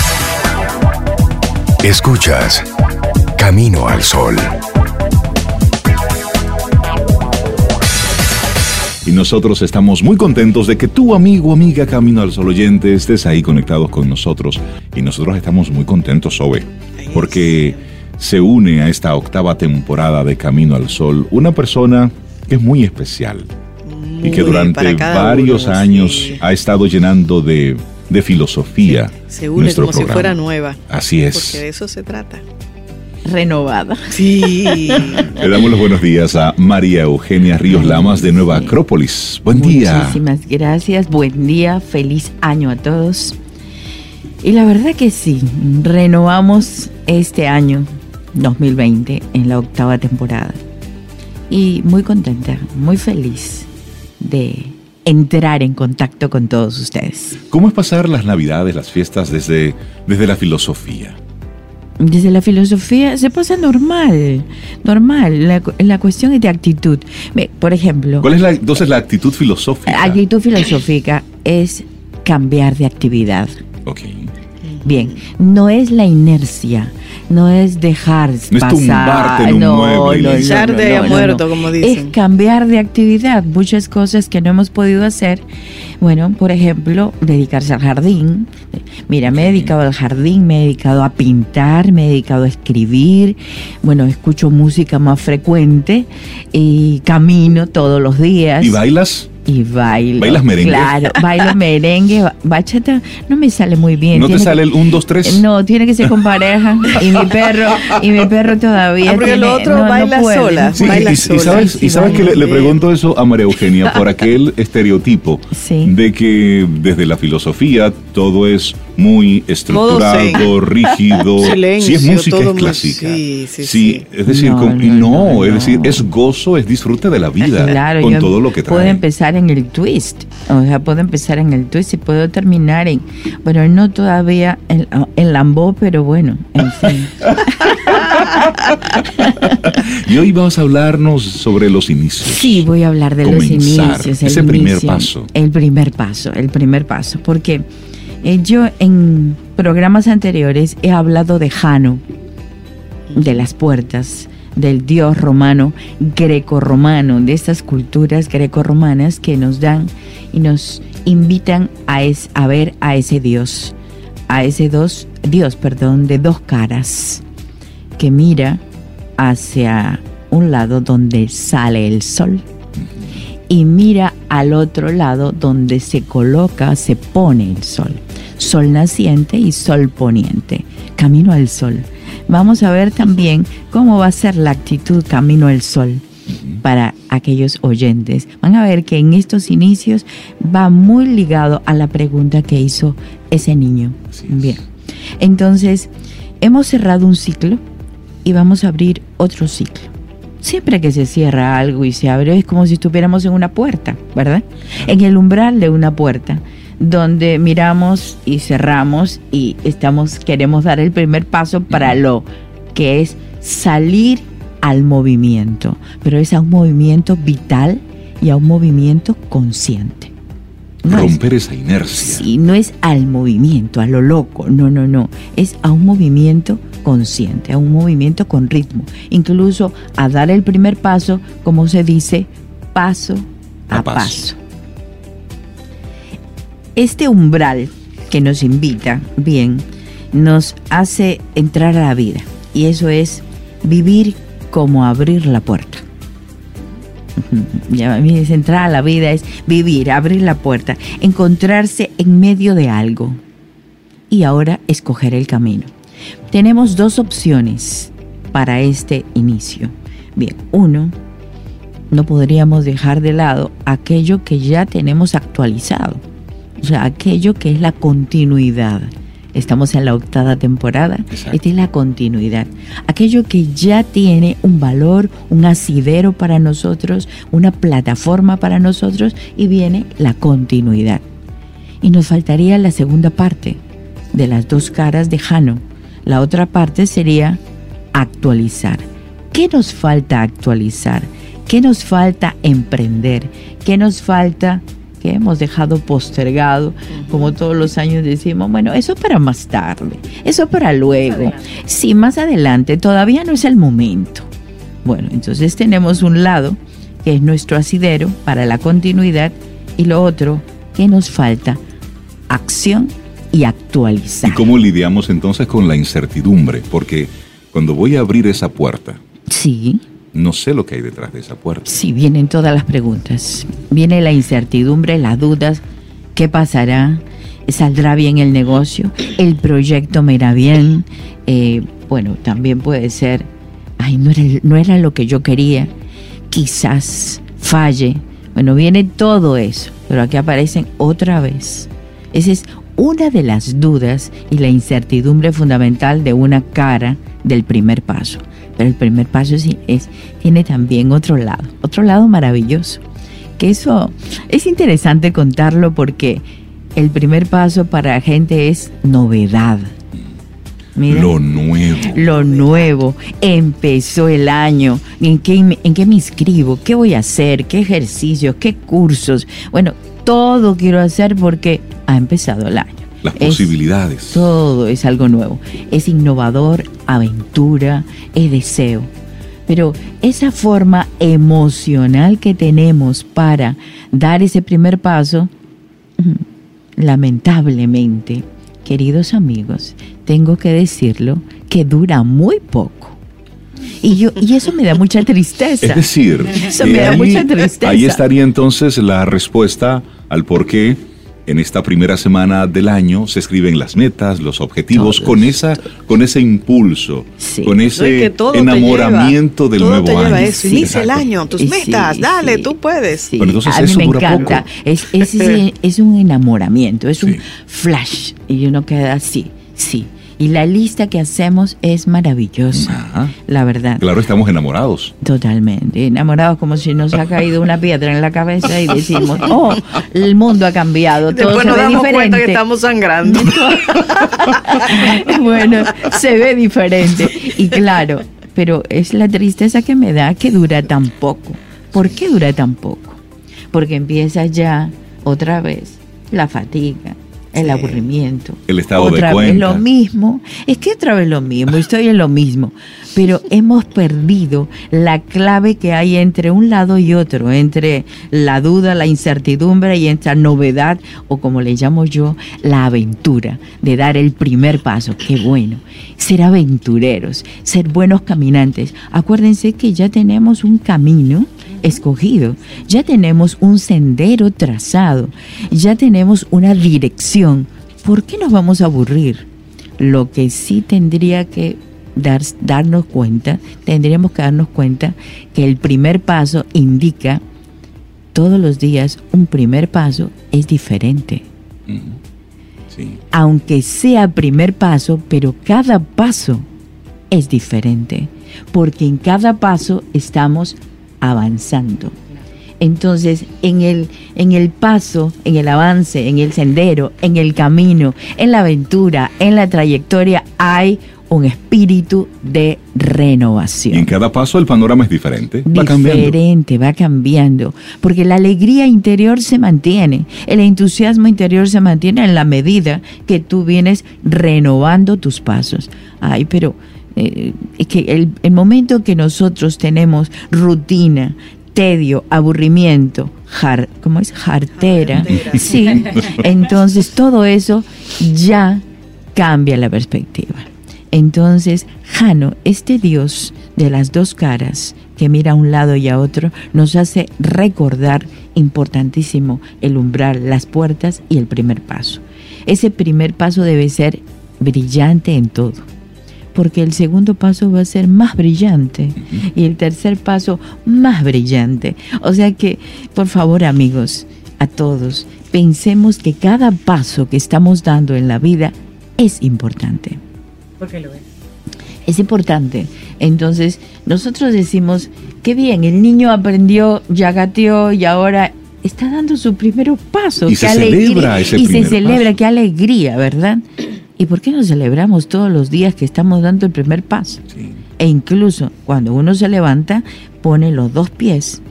Escuchas Camino al Sol. Y nosotros estamos muy contentos de que tu amigo, amiga Camino al Sol oyente estés ahí conectados con nosotros. Y nosotros estamos muy contentos, Sobe, porque se une a esta octava temporada de Camino al Sol una persona que es muy especial y que durante varios uno, años sí. ha estado llenando de, de filosofía Se une nuestro como si programa. fuera nueva. Así es. Porque de eso se trata. renovada. Sí. Le damos los buenos días a María Eugenia Ríos Lamas de Nueva Sí. Acrópolis. Buen día. Muchísimas gracias, buen día, feliz año a todos. Y la verdad que sí, renovamos este año 2020 en la octava temporada. Y muy contenta, muy feliz de entrar en contacto con todos ustedes. ¿Cómo es pasar las navidades, las fiestas desde, desde la filosofía? Desde la filosofía se pasa normal, normal. La, la cuestión es de actitud. Por ejemplo, ¿Cuál es la, entonces la actitud filosófica? actitud filosófica es cambiar de actividad. Ok. Bien, no es la inercia, no es dejar No es pasar, tumbarte en un no, mueble Echar de no, muerto, no. como Es dicen. cambiar de actividad, muchas cosas que no hemos podido hacer. Bueno, por ejemplo, dedicarse al jardín. Mira, me he dedicado al jardín, me he dedicado a pintar, me he dedicado a escribir. Bueno, escucho música más frecuente y camino todos los días. ¿Y bailas? Y bailo. ¿Bailas merengue? Claro, bailo merengue. ba- Bachata no me sale muy bien. ¿No te Tiene sale que- el 1, 2, 3? no, tiene que ser con pareja. Y mi perro, y mi perro todavía. Ah, porque tiene- lo otro no, no baila puede, sola. Sí. Baila y, y sola. sabes, Sí, y sabes que le, le pregunto eso a María Eugenia por aquel estereotipo Sí. de que desde la filosofía todo es muy estructurado, rígido. Silencio, si es música es muy- clásica. sí, sí, sí. es decir, No, con- y no, no, no, es decir, es gozo, es disfrute de la vida Claro, con yo todo lo que puedo trae. empezar en el twist, o sea, puedo empezar en el twist y puedo terminar en, bueno, no todavía en, en Lambó, pero bueno, en fin. Y hoy vamos a hablarnos sobre los inicios. Sí, voy a hablar de los Comenzar, inicios. ese el primer inicio, paso. El primer paso, el primer paso. Porque yo en programas anteriores he hablado de Jano, de las puertas, del dios romano, greco-romano, de estas culturas greco-romanas que nos dan y nos invitan a, es- a ver a ese dios, a ese dos, dios, perdón, de dos caras, que mira hacia un lado donde sale el sol y mira al otro lado donde se coloca, se pone el sol. Sol naciente y sol poniente. Camino al sol. Vamos a ver también cómo va a ser la actitud camino al sol para aquellos oyentes. Van a ver que en estos inicios va muy ligado a la pregunta que hizo ese niño. Es. Bien. Entonces, hemos cerrado un ciclo y vamos a abrir otro ciclo. Siempre que se cierra algo y se abre es como si estuviéramos en una puerta, ¿verdad? En el umbral de una puerta, donde miramos y cerramos y estamos queremos dar el primer paso para lo que es salir al movimiento, pero es a un movimiento vital y a un movimiento consciente. No es- Romper esa inercia. Sí, no es al movimiento, a lo loco, no, no, no, es a un movimiento consciente, a un movimiento con ritmo, incluso a dar el primer paso, como se dice, paso a, A paso. paso. Este umbral que nos invita, bien, nos hace entrar a la vida, y eso es vivir como abrir la puerta. Ya a mí es entrar a la vida es vivir, abrir la puerta, encontrarse en medio de algo y ahora escoger el camino. Tenemos dos opciones para este inicio. Bien, uno, no podríamos dejar de lado aquello que ya tenemos actualizado, o sea, aquello que es la continuidad. Estamos en la octava temporada. Exacto. Esta es la continuidad. Aquello que ya tiene un valor, un asidero para nosotros, una plataforma para nosotros y viene la continuidad. Y nos faltaría la segunda parte de las dos caras de Jano, La otra parte sería actualizar. ¿Qué nos falta actualizar? ¿Qué nos falta emprender? ¿Qué nos falta que hemos dejado postergado? Como todos los años decimos, bueno, eso para más tarde, eso para luego. Sí, más adelante, todavía no es el momento. Bueno, entonces tenemos un lado que es nuestro asidero para la continuidad y lo otro que nos falta, acción y actualizar. ¿Y cómo lidiamos entonces con la incertidumbre? Porque cuando voy a abrir esa puerta, Sí, no sé lo que hay detrás de esa puerta. sí, vienen todas las preguntas. Viene la incertidumbre, las dudas. ¿Qué pasará? ¿Saldrá bien el negocio? ¿El proyecto me irá bien? Eh, bueno, también puede ser, ay, no era, no era lo que yo quería. Quizás falle. Bueno, viene todo eso, pero aquí aparecen otra vez. Esa es una de las dudas y la incertidumbre fundamental de una cara del primer paso. Pero el primer paso sí es, tiene también otro lado, otro lado maravilloso. Que eso es interesante contarlo porque el primer paso para la gente es novedad. Mira, Lo nuevo. lo nuevo, empezó el año, ¿en qué, ¿en qué me inscribo? ¿Qué voy a hacer? ¿Qué ejercicios? ¿Qué cursos? Bueno, todo quiero hacer porque ha empezado el año. Las Es- posibilidades. todo es algo nuevo. Es innovador, aventura, es deseo. Pero esa forma emocional que tenemos para dar ese primer paso, mm, lamentablemente, queridos amigos, tengo que decirlo, que dura muy poco. Y, yo, y eso me da mucha tristeza. Es decir, Eso que me da ahí, mucha tristeza. ahí estaría entonces la respuesta al por qué en esta primera semana del año se escriben las metas, los objetivos, Todos, con esa, con ese impulso, Sí. con No, ese que enamoramiento lleva, del todo nuevo te lleva año. eso. Inicia el año, tus Sí, metas, dale, sí. tú puedes. Bueno, entonces a mí eso me dura encanta. poco. Es, es, es un enamoramiento, es un flash. Y uno queda así, sí. Y la lista que hacemos es maravillosa, Ajá. la verdad. Claro, estamos enamorados. Totalmente. Enamorados como si nos ha caído una piedra en la cabeza y decimos, oh, el mundo ha cambiado, todo Después se nos ve damos diferente. cuenta que estamos sangrando. bueno, se ve diferente. Y claro, pero es la tristeza que me da que dura tan poco. ¿Por qué dura tan poco? Porque empieza ya otra vez la fatiga, el Sí. aburrimiento. El estado de otra vez cuenta. lo mismo. Es que otra vez lo mismo, estoy en lo mismo. Pero hemos perdido la clave que hay entre un lado y otro, entre la duda, la incertidumbre y esta novedad, o como le llamo yo, la aventura de dar el primer paso. Qué bueno. Ser aventureros, ser buenos caminantes. Acuérdense que ya tenemos un camino escogido, ya tenemos un sendero trazado, ya tenemos una dirección. ¿Por qué nos vamos a aburrir? Lo que sí tendría que dar- darnos cuenta, tendríamos que darnos cuenta que el primer paso indica todos los días un primer paso es diferente. Sí. Aunque sea primer paso, pero cada paso es diferente, porque en cada paso estamos avanzando. Entonces, en el, en el paso, en el avance, en el sendero, en el camino, en la aventura, en la trayectoria, hay un espíritu de renovación. Y en cada paso el panorama es diferente. Va cambiando. Diferente, va cambiando. Porque la alegría interior se mantiene, el entusiasmo interior se mantiene en la medida que tú vienes renovando tus pasos. Ay, pero eh, es que el, el momento que nosotros tenemos rutina, tedio, aburrimiento, jar, ¿cómo es? Jartera. Jartera. Sí, entonces todo eso ya cambia la perspectiva. Entonces, Jano, este Dios de las dos caras, que mira a un lado y a otro, nos hace recordar importantísimo el umbral, las puertas y el primer paso. Ese primer paso debe ser brillante en todo, porque el segundo paso va a ser más brillante y el tercer paso más brillante. O sea que, por favor amigos, a todos, pensemos que cada paso que estamos dando en la vida es importante Porque lo es. es importante. Entonces, nosotros decimos, qué bien, el niño aprendió, ya gateó y ahora está dando su primer paso. Y qué se alegría. celebra ese Y se celebra, paso. qué alegría, ¿verdad? ¿Y por qué no celebramos todos los días que estamos dando el primer paso? Sí. E incluso cuando uno se levanta, pone los dos pies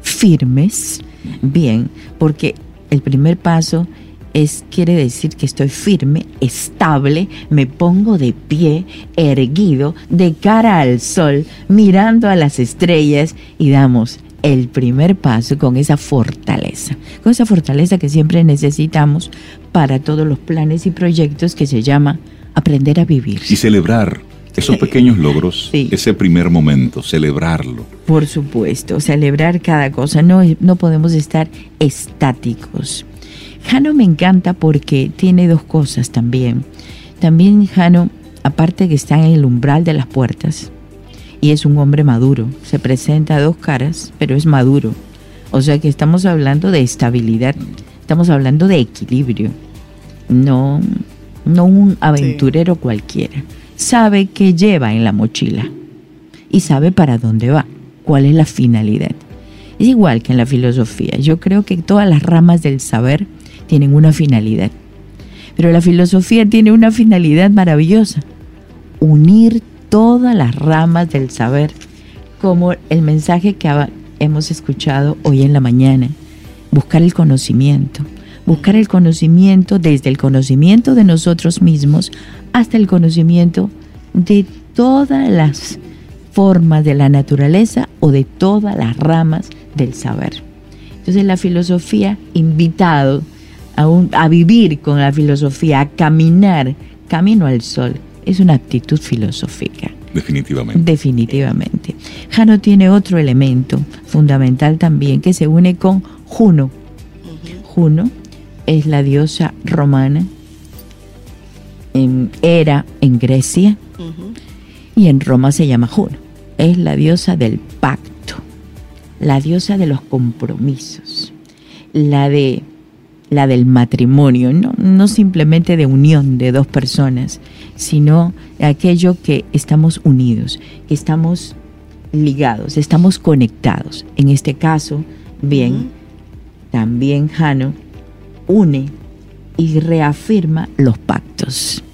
firmes, bien, porque el primer paso es quiere decir que estoy firme, estable, me pongo de pie, erguido, de cara al sol, mirando a las estrellas y damos el primer paso con esa fortaleza, con esa fortaleza que siempre necesitamos para todos los planes y proyectos que se llama aprender a vivir. Y celebrar esos pequeños logros, Sí. ese primer momento, celebrarlo. Por supuesto, celebrar cada cosa, no, no podemos estar estáticos. Jano me encanta porque tiene dos cosas también. También Jano, aparte que está en el umbral de las puertas, y es un hombre maduro, se presenta a dos caras, pero es maduro. O sea que estamos hablando de estabilidad, estamos hablando de equilibrio, no, no un aventurero cualquiera. Sabe qué lleva en la mochila y sabe para dónde va, cuál es la finalidad. Es igual que en la filosofía. Yo creo que todas las ramas del saber tienen una finalidad. Pero la filosofía tiene una finalidad maravillosa. Unir todas las ramas del saber, como el mensaje que hemos escuchado hoy en la mañana. Buscar el conocimiento. Buscar el conocimiento desde el conocimiento de nosotros mismos hasta el conocimiento de todas las formas de la naturaleza o de todas las ramas del saber. Entonces la filosofía, invitado a, un- a vivir con la filosofía, a caminar camino al sol, es una actitud filosófica. Definitivamente. Definitivamente. Jano tiene otro elemento fundamental también que se une con Juno. Juno es la diosa romana, en- era en Grecia y en Roma se llama Juno. Es la diosa del pacto, la diosa de los compromisos, la de la del matrimonio, no, no simplemente de unión de dos personas, sino aquello que estamos unidos, que estamos ligados, estamos conectados. En este caso, bien. También Jano une y reafirma los pactos.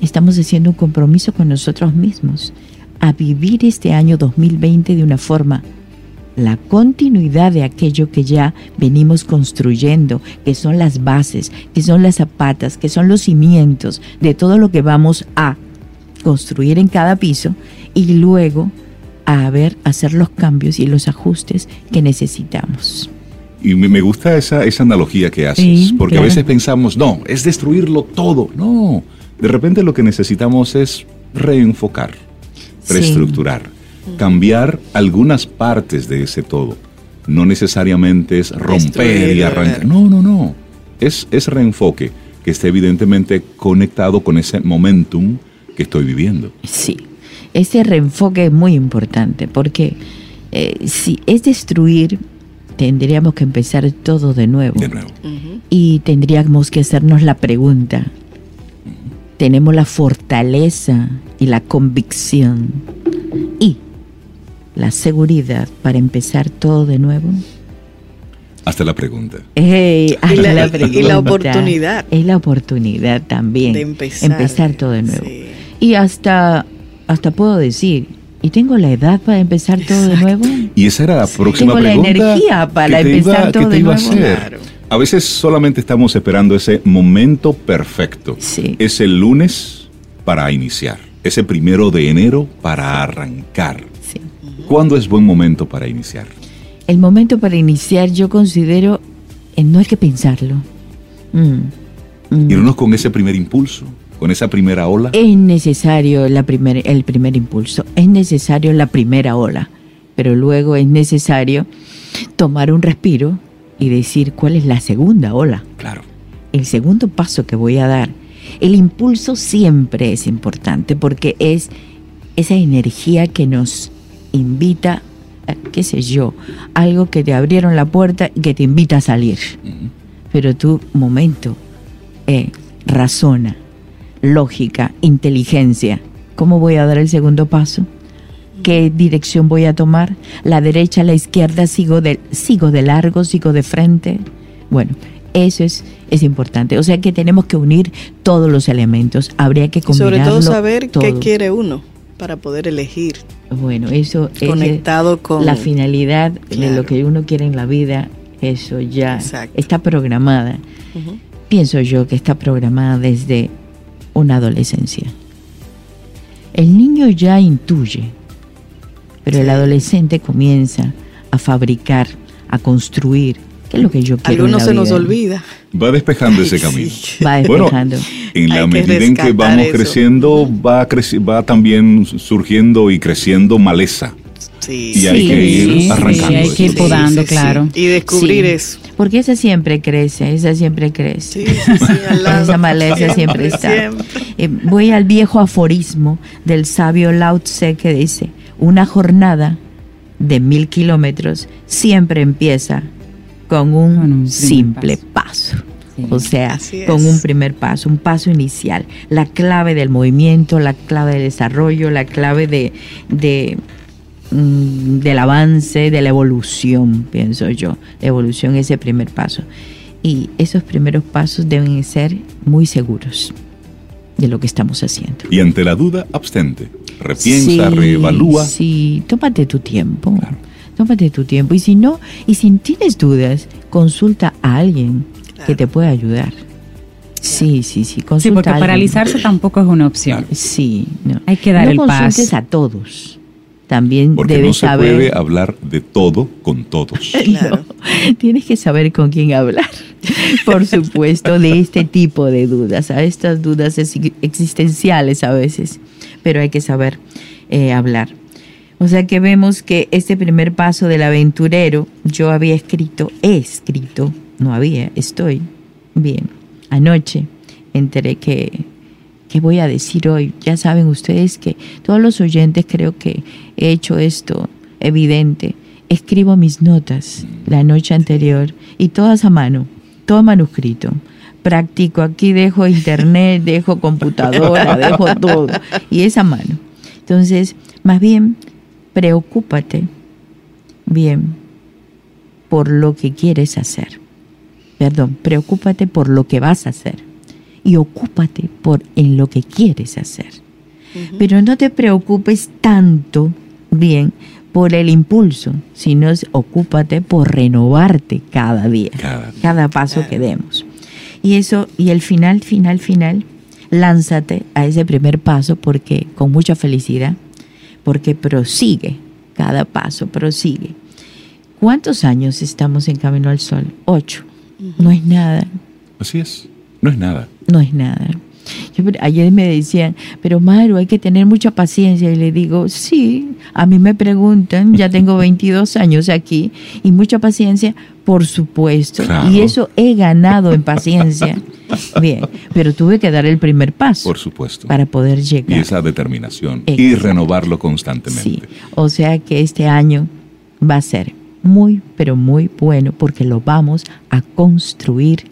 Estamos haciendo un compromiso con nosotros mismos a vivir este año 2020 de una forma, la continuidad de aquello que ya venimos construyendo, que son las bases, que son las zapatas, que son los cimientos de todo lo que vamos a construir en cada piso y luego a ver, hacer los cambios y los ajustes que necesitamos. Y me gusta esa, esa analogía que haces, Sí, porque claro. a veces pensamos, no, es destruirlo todo. No, de repente lo que necesitamos es reenfocar, Sí. reestructurar, cambiar algunas partes de ese todo. No necesariamente es romper Destruir, y arrancar. ver. No, no, no. Es, es reenfoque que esté evidentemente conectado con ese momentum que estoy viviendo. Sí, ese reenfoque es muy importante porque eh, si es destruir, tendríamos que empezar todo de nuevo. De nuevo. Y tendríamos que hacernos la pregunta, ¿tenemos la fortaleza y la convicción y la seguridad para empezar todo de nuevo? Hasta la pregunta. Ey, haz Y la- la y la pregunta. oportunidad. Es la oportunidad también. De empezar. todo de nuevo. Sí. Y hasta, hasta puedo decir, ¿y tengo la edad para empezar todo de Exacto. nuevo? Y esa era la próxima Tengo la pregunta. energía para que empezar iba- todo que te de iba a nuevo. hacer. Claro. A veces solamente estamos esperando ese momento perfecto. Sí. Ese lunes para iniciar. Ese primero de enero para arrancar. Sí. ¿Cuándo es buen momento para iniciar? El momento para iniciar yo considero, eh, no hay que pensarlo. Mm, mm. Irnos con ese primer impulso, con esa primera ola. Es necesario la primer, el primer impulso, es necesario la primera ola, pero luego es necesario tomar un respiro y decir cuál es la segunda ola. Claro. el segundo paso que voy a dar. El impulso siempre es importante porque es esa energía que nos invita, a, qué sé yo, algo que te abrieron la puerta y que te invita a salir. Pero tú, momento, eh, razona, lógica, inteligencia. ¿Cómo voy a dar el segundo paso? ¿Qué dirección voy a tomar? ¿La derecha, la izquierda? ¿Sigo de, sigo de largo? ¿Sigo de frente? Bueno, Eso es, es importante. O sea que tenemos que unir todos los elementos. Habría que combinarlo sobre todo saber qué quiere uno para poder elegir. Bueno, eso es Conectado con la finalidad de lo que uno quiere en la vida. Eso ya Exacto. está programada. Pienso yo que está programada desde una adolescencia. El niño ya intuye, pero el adolescente comienza a fabricar, a construir. ¿Qué es lo que yo quiero? en Algunos la se nos vida? olvida. Va despejando Ay, ese sí. camino. Va Bueno, despejando. en la medida en que vamos eso. creciendo, va, creci- va también surgiendo y creciendo maleza. Sí. Y hay que ir arrancando sí, hay que ir podando, claro. Y descubrir Sí. eso. Porque esa siempre crece, esa siempre crece. Sí, sí, sí, al lado. Esa maleza siempre está. Siempre. Eh, voy al viejo aforismo del sabio Lao Tse que dice, una jornada de mil kilómetros siempre empieza con un, Con un primer simple paso. paso. Sí. O sea, con un primer paso, un paso inicial. La clave del movimiento, la clave del desarrollo, la clave de, de, mm, del avance, de la evolución, pienso yo. La evolución es el primer paso. Y esos primeros pasos deben ser muy seguros de lo que estamos haciendo. Y ante la duda, abstente. Repiensa, Sí, reevalúa. Sí, tómate tu tiempo. Claro. Tómate tu tiempo. Y si no, y si tienes dudas, consulta a alguien que te pueda ayudar. Sí, sí, sí. Consulta Sí, porque a alguien. paralizarse tampoco es una opción. Sí, no. Hay que dar no el consultes paso. a todos. También Porque debes no se saber. puede hablar de todo con todos. Claro. No, tienes que saber con quién hablar. Por supuesto, de este tipo de dudas, a estas dudas ex- existenciales a veces, pero hay que saber eh, hablar. O sea que vemos que este primer paso del aventurero, yo había escrito, he escrito, no había, estoy, bien, anoche enteré que, que voy a decir hoy. Ya saben ustedes que todos los oyentes creo que he hecho esto evidente. Escribo mis notas la noche anterior y todas a mano, todo manuscrito. Practico, aquí dejo internet, dejo computadora, dejo todo. Y es a mano. Entonces, más bien, preocúpate, bien, por lo que quieres hacer. Perdón, preocúpate por lo que vas a hacer. Y ocúpate por en lo que quieres hacer. Pero no te preocupes tanto, bien, por el impulso, sino ocúpate por renovarte cada día, Cada día. cada paso que demos. Y eso, y el final, final, final, lánzate a ese primer paso porque con mucha felicidad, porque prosigue cada paso, prosigue. ¿Cuántos años estamos en Camino al Sol? Ocho. No es nada, Así es. No es nada. No es nada. Yo, ayer me decían, pero Maru, hay que tener mucha paciencia. Y le digo, sí, a mí me preguntan, ya tengo 22 años aquí, y mucha paciencia, por supuesto. Claro. Y eso he ganado en paciencia. Bien, pero tuve que dar el primer paso Por supuesto. para poder Y llegar. esa determinación. Y renovarlo Sí, constantemente. o sea que este año va a ser muy, pero muy bueno porque lo vamos a construir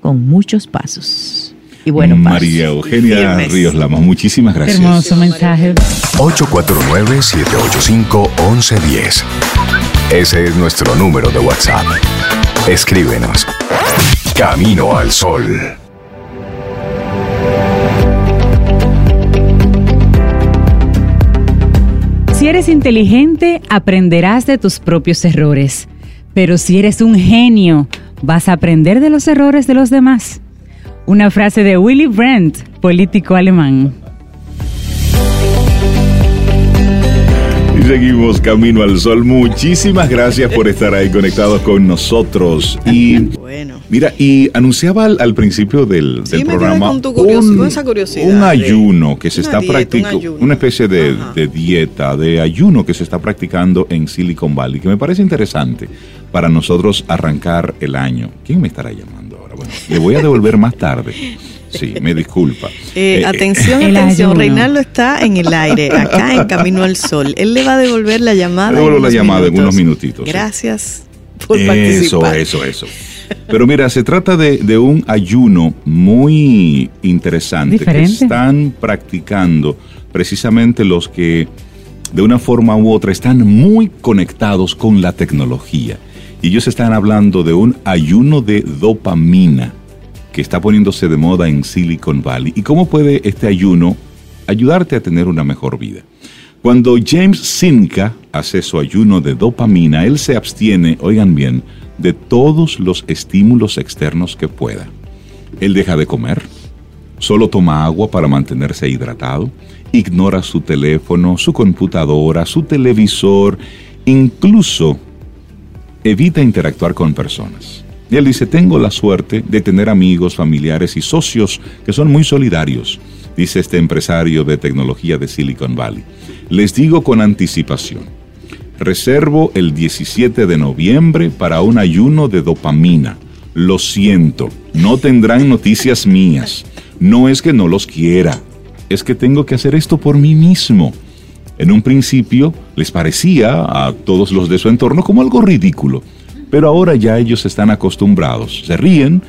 con muchos pasos. Y bueno, pasos. María Eugenia Firmes. Ríos Lama, muchísimas gracias. hermoso mensaje. 849-785-1110. Ese es nuestro número de WhatsApp. Escríbenos. Camino al Sol. Si eres inteligente, aprenderás de tus propios errores. Pero si eres un genio, vas a aprender de los errores de los demás. Una frase de Willy Brandt, político alemán. Y seguimos Camino al Sol. Muchísimas gracias por estar ahí conectados con nosotros. Y Bueno. mira, y anunciaba al, al principio del, Sí, del me quedé programa con tu curios- con esa curiosidad un ayuno que se está un practicando, una especie de, de dieta, de ayuno que se está practicando en Silicon Valley, que me parece interesante para nosotros arrancar el año. ¿Quién me estará llamando? Bueno, le voy a devolver más tarde. Sí, me disculpa. Eh, Eh, atención, El atención. ayuno. Reinaldo está en el aire, acá en Camino al Sol. Él le va a devolver la llamada. Devuelvo en la llamada en unos minutitos, sí. Gracias por Eso, participar. eso, eso. Pero mira, se trata de, de un ayuno muy interesante Diferente. que están practicando precisamente los que de una forma u otra están muy conectados con la tecnología. Y ellos están hablando de un ayuno de dopamina que está poniéndose de moda en Silicon Valley. ¿Y cómo puede este ayuno ayudarte a tener una mejor vida? Cuando James Sinka hace su ayuno de dopamina, él se abstiene, oigan bien, de todos los estímulos externos que pueda. Él deja de comer, solo toma agua para mantenerse hidratado, ignora su teléfono, su computadora, su televisor, incluso evita interactuar con personas. Y él dice, tengo la suerte de tener amigos, familiares y socios que son muy solidarios, dice este empresario de tecnología de Silicon Valley. Les digo con anticipación, reservo el 17 de noviembre para un ayuno de dopamina. Lo siento, no tendrán noticias mías. No es que no los quiera, es que tengo que hacer esto por mí mismo. En un principio les parecía a todos los de su entorno como algo ridículo, pero ahora ya ellos están acostumbrados, se ríen,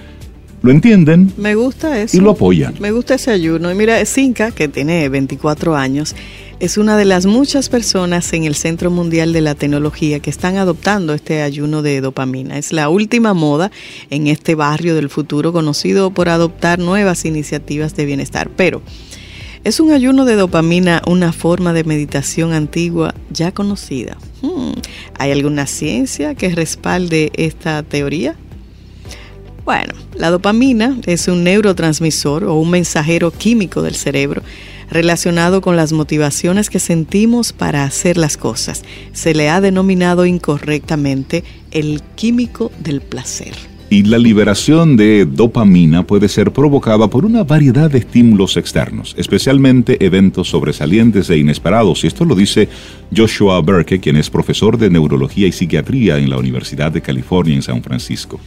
lo entienden. Me gusta eso. Y lo apoyan. Me gusta ese ayuno. Y mira, Cinca, que tiene 24 años, es una de las muchas personas en el Centro Mundial de la Tecnología que están adoptando este ayuno de dopamina. Es la última moda en este barrio del futuro conocido por adoptar nuevas iniciativas de bienestar. Pero ¿Es un ayuno de dopamina una forma de meditación antigua ya conocida? Hmm, ¿Hay alguna ciencia que respalde esta teoría? Bueno, la dopamina es un neurotransmisor o un mensajero químico del cerebro relacionado con las motivaciones que sentimos para hacer las cosas. Se le ha denominado incorrectamente el químico del placer. Y la liberación de dopamina puede ser provocada por una variedad de estímulos externos, especialmente eventos sobresalientes e inesperados. Y esto lo dice Joshua Berke, quien es profesor de neurología y psiquiatría en la Universidad de California en San Francisco.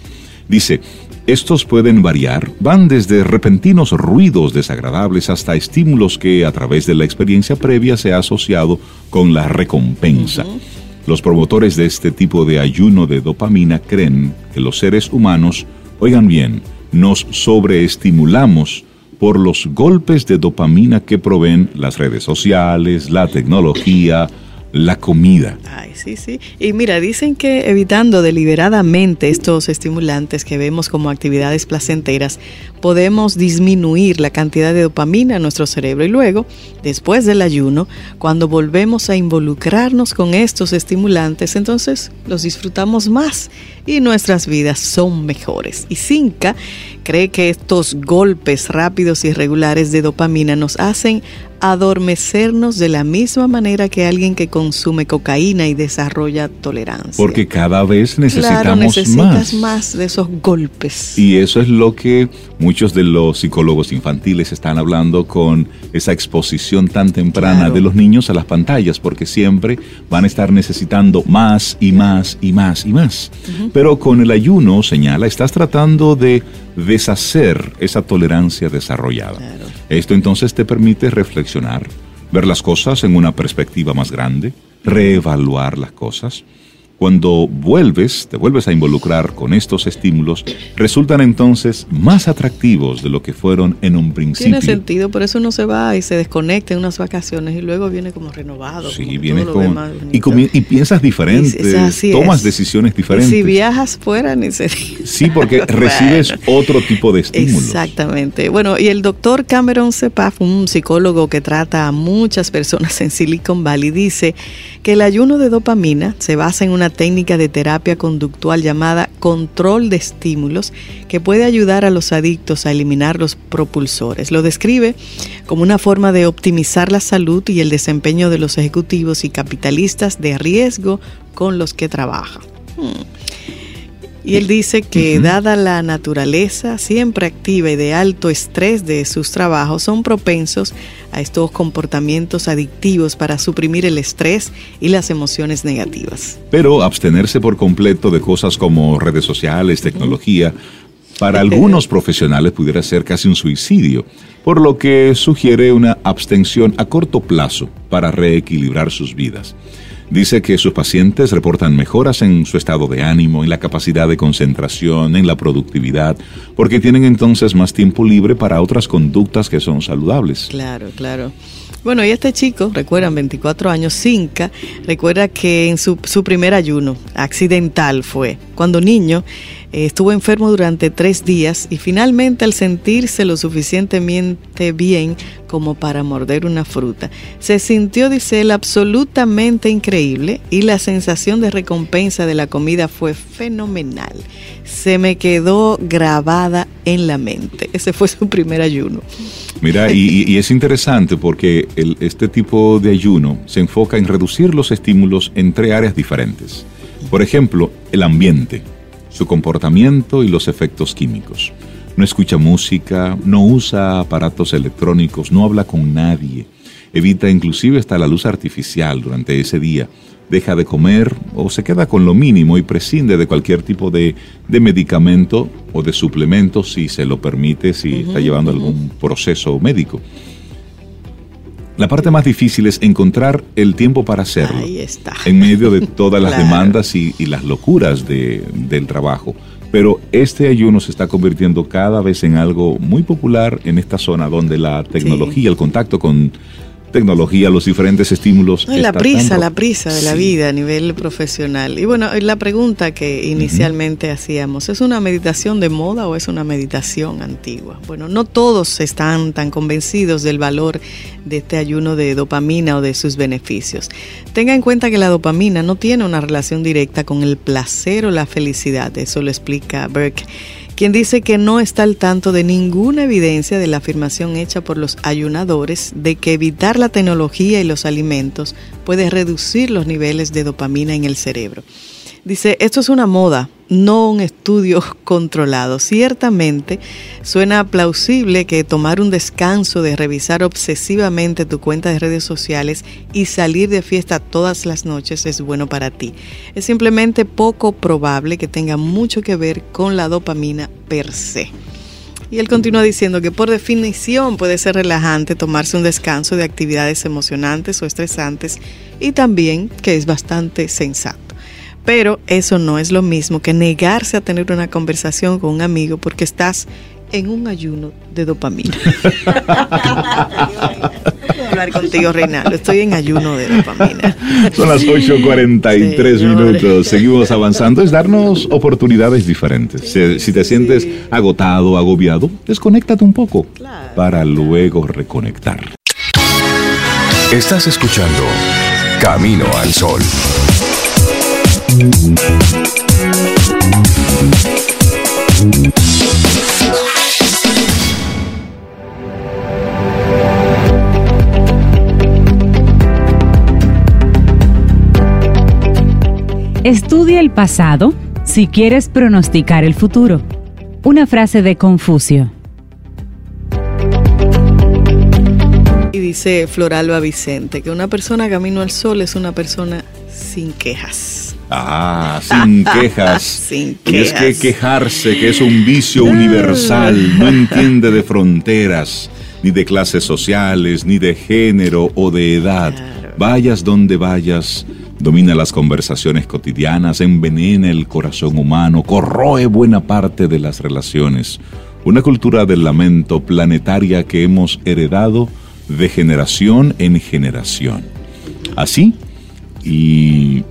Dice, estos pueden variar, van desde repentinos ruidos desagradables hasta estímulos que a través de la experiencia previa se ha asociado con la recompensa. Los promotores de este tipo de ayuno de dopamina creen que los seres humanos, oigan bien, nos sobreestimulamos por los golpes de dopamina que proveen las redes sociales, la tecnología, la comida. Ay, sí, sí. Y mira, dicen que evitando deliberadamente estos estimulantes que vemos como actividades placenteras, podemos disminuir la cantidad de dopamina en nuestro cerebro y luego, después del ayuno, cuando volvemos a involucrarnos con estos estimulantes, entonces los disfrutamos más y nuestras vidas son mejores. Y Cinca cree que estos golpes rápidos y regulares de dopamina nos hacen adormecernos de la misma manera que alguien que consume cocaína y desarrolla tolerancia. Porque cada vez necesitamos claro, necesitas más. más de esos golpes. Y eso es lo que muchos de los psicólogos infantiles están hablando con esa exposición tan temprana Claro. de los niños a las pantallas, porque siempre van a estar necesitando más y más y más y más. Pero con el ayuno, señala, estás tratando de deshacer esa tolerancia desarrollada. Claro. Esto entonces te permite reflexionar, ver las cosas en una perspectiva más grande, reevaluar las cosas. Cuando vuelves, te vuelves a involucrar con estos estímulos, resultan entonces más atractivos de lo que fueron en un principio. Tiene sentido, por eso uno se va y se desconecta en unas vacaciones y luego viene como renovado. Sí, como vienes con... Y, piensas diferente, Y- tomas es. decisiones diferentes. si viajas fuera, ni se. Sí, porque recibes otro tipo de estímulos. Exactamente. Bueno, y el doctor Cameron Cepaf, un psicólogo que trata a muchas personas en Silicon Valley, dice que el ayuno de dopamina se basa en una técnica de terapia conductual llamada control de estímulos que puede ayudar a los adictos a eliminar los propulsores. Lo describe como una forma de optimizar la salud y el desempeño de los ejecutivos y capitalistas de riesgo con los que trabaja. Hmm. Y él dice que dada la naturaleza siempre activa y de alto estrés de sus trabajos, son propensos a estos comportamientos adictivos para suprimir el estrés y las emociones negativas. Pero abstenerse por completo de cosas como redes sociales, tecnología, para algunos profesionales pudiera ser casi un suicidio, por lo que sugiere una abstención a corto plazo para reequilibrar sus vidas. Dice que sus pacientes reportan mejoras en su estado de ánimo, en la capacidad de concentración, en la productividad, porque tienen entonces más tiempo libre para otras conductas que son saludables. Claro, claro. Bueno, y este chico, recuerdan, 24 años, Cinca, recuerda que en su, su primer ayuno, accidental fue, cuando niño, estuvo enfermo durante tres días y finalmente al sentirse lo suficientemente bien como para morder una fruta, se sintió, dice él, absolutamente increíble y la sensación de recompensa de la comida fue fenomenal. Se me quedó grabada en la mente. Ese fue su primer ayuno. Mira, y, es interesante porque este tipo de ayuno se enfoca en reducir los estímulos entre áreas diferentes. Por ejemplo, el ambiente su comportamiento y los efectos químicos. No escucha música, no usa aparatos electrónicos, no habla con nadie, evita inclusive hasta la luz artificial durante ese día, deja de comer o se queda con lo mínimo y prescinde de cualquier tipo de, medicamento o de suplemento si se lo permite, si está llevando algún proceso médico. La parte más difícil es encontrar el tiempo para hacerlo. Ahí está. En medio de todas las demandas y, las locuras del trabajo. Pero este ayuno se está convirtiendo cada vez en algo muy popular en esta zona donde la tecnología, el contacto con tecnología, los diferentes estímulos. la prisa, la prisa de la vida a nivel profesional. Y bueno, la pregunta que inicialmente hacíamos, ¿es una meditación de moda o es una meditación antigua? Bueno, no todos están tan convencidos del valor de este ayuno de dopamina o de sus beneficios. Tenga en cuenta que la dopamina no tiene una relación directa con el placer o la felicidad, eso lo explica Burke quien dice que no está al tanto de ninguna evidencia de la afirmación hecha por los ayunadores de que evitar la tecnología y los alimentos puede reducir los niveles de dopamina en el cerebro. Dice, esto es una moda, no un estudio controlado. Ciertamente suena plausible que tomar un descanso de revisar obsesivamente tu cuenta de redes sociales y salir de fiesta todas las noches es bueno para ti. Es simplemente poco probable que tenga mucho que ver con la dopamina per se. Y él continúa diciendo que por definición puede ser relajante tomarse un descanso de actividades emocionantes o estresantes y también que es bastante sensato. Pero eso no es lo mismo que negarse a tener una conversación con un amigo porque estás en un ayuno de dopamina. hablar contigo, Reinaldo. Estoy en ayuno de dopamina. Son las 8.43 minutos. Seguimos avanzando. Es darnos oportunidades diferentes. si, te sientes agotado, agobiado, desconéctate un poco para luego reconectar. Estás escuchando Camino al Sol. Estudia el pasado si quieres pronosticar el futuro. Una frase de Confucio. Y dice Floralba Vicente que una persona camino al sol es una persona sin quejas. Ah, sin quejas. sin quejas. Y es que quejarse, que es un vicio universal, no entiende de fronteras, ni de clases sociales, ni de género o de edad. Vayas donde vayas, domina las conversaciones cotidianas, envenena el corazón humano, corroe buena parte de las relaciones. Una cultura del lamento planetaria que hemos heredado de generación en generación. Así, y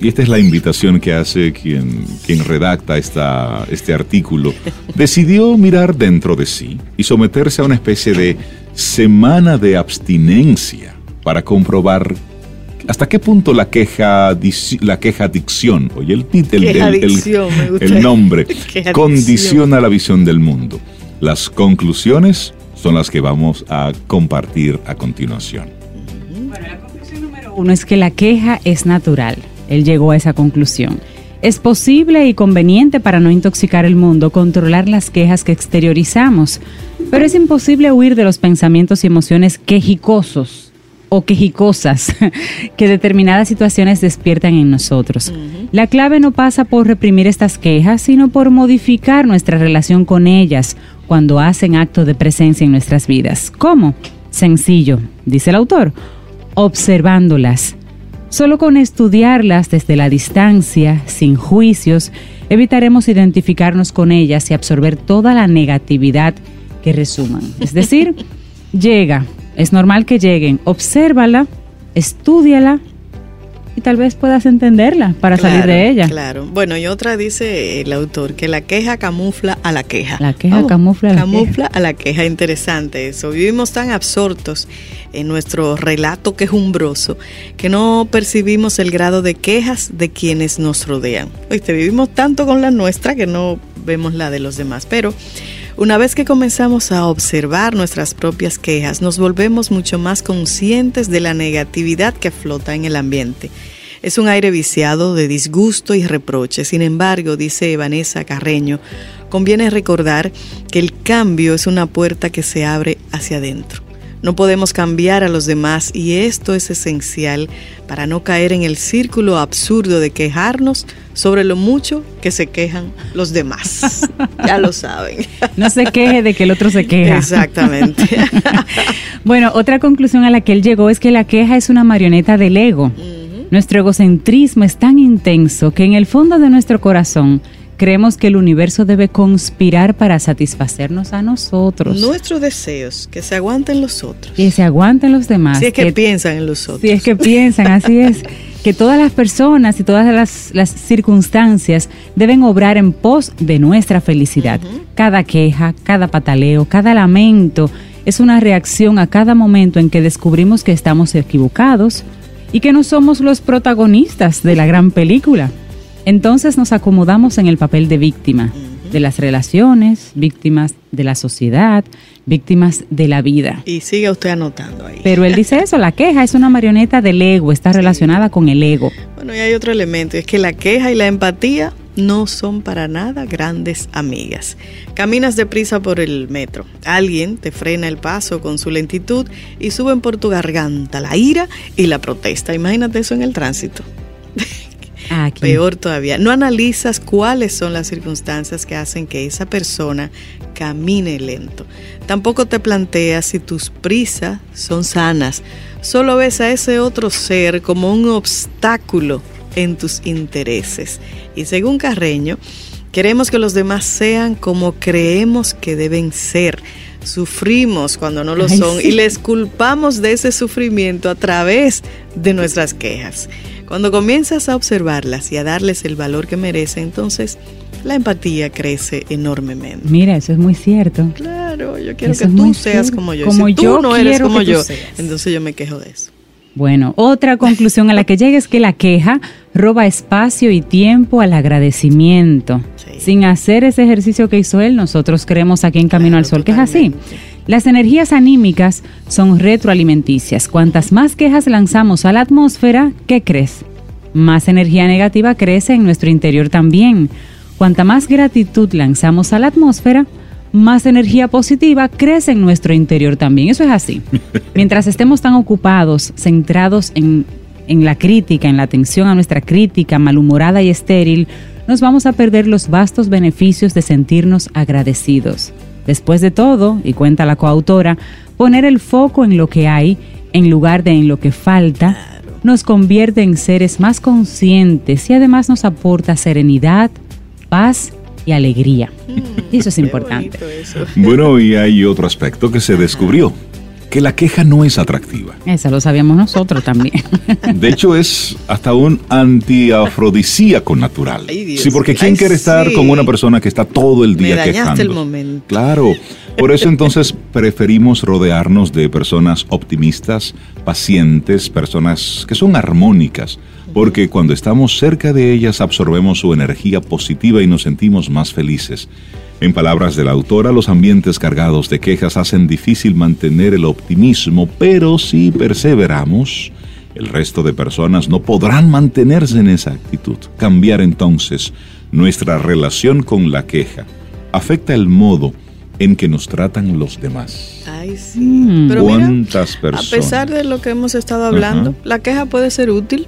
y esta es la invitación que hace quien, quien redacta esta, este artículo, decidió mirar dentro de sí y someterse a una especie de semana de abstinencia para comprobar hasta qué punto la queja, la queja adicción, oye el, el, el nombre, condiciona la visión del mundo. Las conclusiones son las que vamos a compartir a continuación. Bueno, la conclusión número uno es que la queja es natural él llegó a esa conclusión. Es posible y conveniente para no intoxicar el mundo controlar las quejas que exteriorizamos, pero es imposible huir de los pensamientos y emociones quejicosos o quejicosas que determinadas situaciones despiertan en nosotros. La clave no pasa por reprimir estas quejas, sino por modificar nuestra relación con ellas cuando hacen acto de presencia en nuestras vidas. ¿Cómo? Sencillo, dice el autor, observándolas Solo con estudiarlas desde la distancia, sin juicios, evitaremos identificarnos con ellas y absorber toda la negatividad que resuman. Es decir, llega Es normal que lleguen, obsérvala, estúdiala y tal vez puedas entenderla para salir de ella. Claro. Bueno, y otra dice el autor que la queja camufla a la queja. La queja camufla a la camufla a la queja. Interesante eso. Vivimos tan absortos en nuestro relato quejumbroso que no percibimos el grado de quejas de quienes nos rodean. Oíste, vivimos tanto con la nuestra que no vemos la de los demás. Pero una vez que comenzamos a observar nuestras propias quejas, nos volvemos mucho más conscientes de la negatividad que flota en el ambiente. Es un aire viciado de disgusto y reproche. Sin embargo, dice Vanessa Carreño, conviene recordar que el cambio es una puerta que se abre hacia adentro. No podemos cambiar a los demás y esto es esencial para no caer en el círculo absurdo de quejarnos sobre lo mucho que se quejan los demás. ya lo saben. No se queje de que el otro se queja. Exactamente. bueno, otra conclusión a la que él llegó es que la queja es una marioneta del ego. Nuestro egocentrismo es tan intenso que en el fondo de nuestro corazón creemos que el universo debe conspirar para satisfacernos a nosotros. Nuestros deseos, que se aguanten los otros. Que se aguanten los demás. Si es que, piensan en los otros. Si es que piensan, así es. Que todas las personas y todas las, circunstancias deben obrar en pos de nuestra felicidad. Cada queja, cada pataleo, cada lamento es una reacción a cada momento en que descubrimos que estamos equivocados y que no somos los protagonistas de la gran película. Entonces nos acomodamos en el papel de víctima de las relaciones, víctimas de la sociedad, víctimas de la vida. Y sigue usted anotando ahí. Pero él dice eso, la queja es una marioneta del ego, está relacionada con el ego. Bueno, y hay otro elemento, es que la queja y la empatía no son para nada grandes amigas. Caminas deprisa por el metro, alguien te frena el paso con su lentitud y suben por tu garganta la ira y la protesta. Imagínate eso en el tránsito. Ah, Peor todavía, no analizas cuáles son las circunstancias que hacen que esa persona camine lento. Tampoco te planteas si tus prisas son sanas. Solo ves a ese otro ser como un obstáculo en tus intereses. Y según Carreño, queremos que los demás sean como creemos que deben ser. Sufrimos cuando no lo son y les culpamos de ese sufrimiento a través de nuestras quejas. Cuando comienzas a observarlas y a darles el valor que merecen, entonces la empatía crece enormemente. Mira, eso es muy cierto. Claro, yo quiero que tú seas como yo. Como si tú no eres como yo, entonces yo me quejo de eso. Bueno, otra conclusión a la que llega es que la queja roba espacio y tiempo al agradecimiento. Sin hacer ese ejercicio que hizo él, nosotros creemos aquí en Camino al Sol que es así. Las energías anímicas son retroalimenticias. Cuantas más quejas lanzamos a la atmósfera, ¿qué crees? Más energía negativa crece en nuestro interior también. Cuanta más gratitud lanzamos a la atmósfera, más energía positiva crece en nuestro interior también. Eso es así. Mientras estemos tan ocupados, centrados en, en la crítica, en la atención a nuestra crítica malhumorada y estéril, nos vamos a perder los vastos beneficios de sentirnos agradecidos. Después de todo, y cuenta la coautora, poner el foco en lo que hay en lugar de en lo que falta nos convierte en seres más conscientes y además nos aporta serenidad, paz y alegría. Mm, eso es importante. Bueno, y hay otro aspecto que se descubrió que la queja no es atractiva. Eso lo sabíamos nosotros también. De hecho, es hasta un antiafrodisíaco natural. sí, porque ¿quién quiere estar con una persona que está todo el día Me quejando? el momento. Claro. Por eso entonces preferimos rodearnos de personas optimistas, pacientes, personas que son armónicas, porque cuando estamos cerca de ellas absorbemos su energía positiva y nos sentimos más felices. En palabras de la autora, los ambientes cargados de quejas hacen difícil mantener el optimismo, pero si perseveramos, el resto de personas no podrán mantenerse en esa actitud. Cambiar entonces nuestra relación con la queja afecta el modo en que nos tratan los demás. Ay, sí. Mm. Pero ¿Cuántas personas? A pesar de lo que hemos estado hablando, la queja puede ser útil.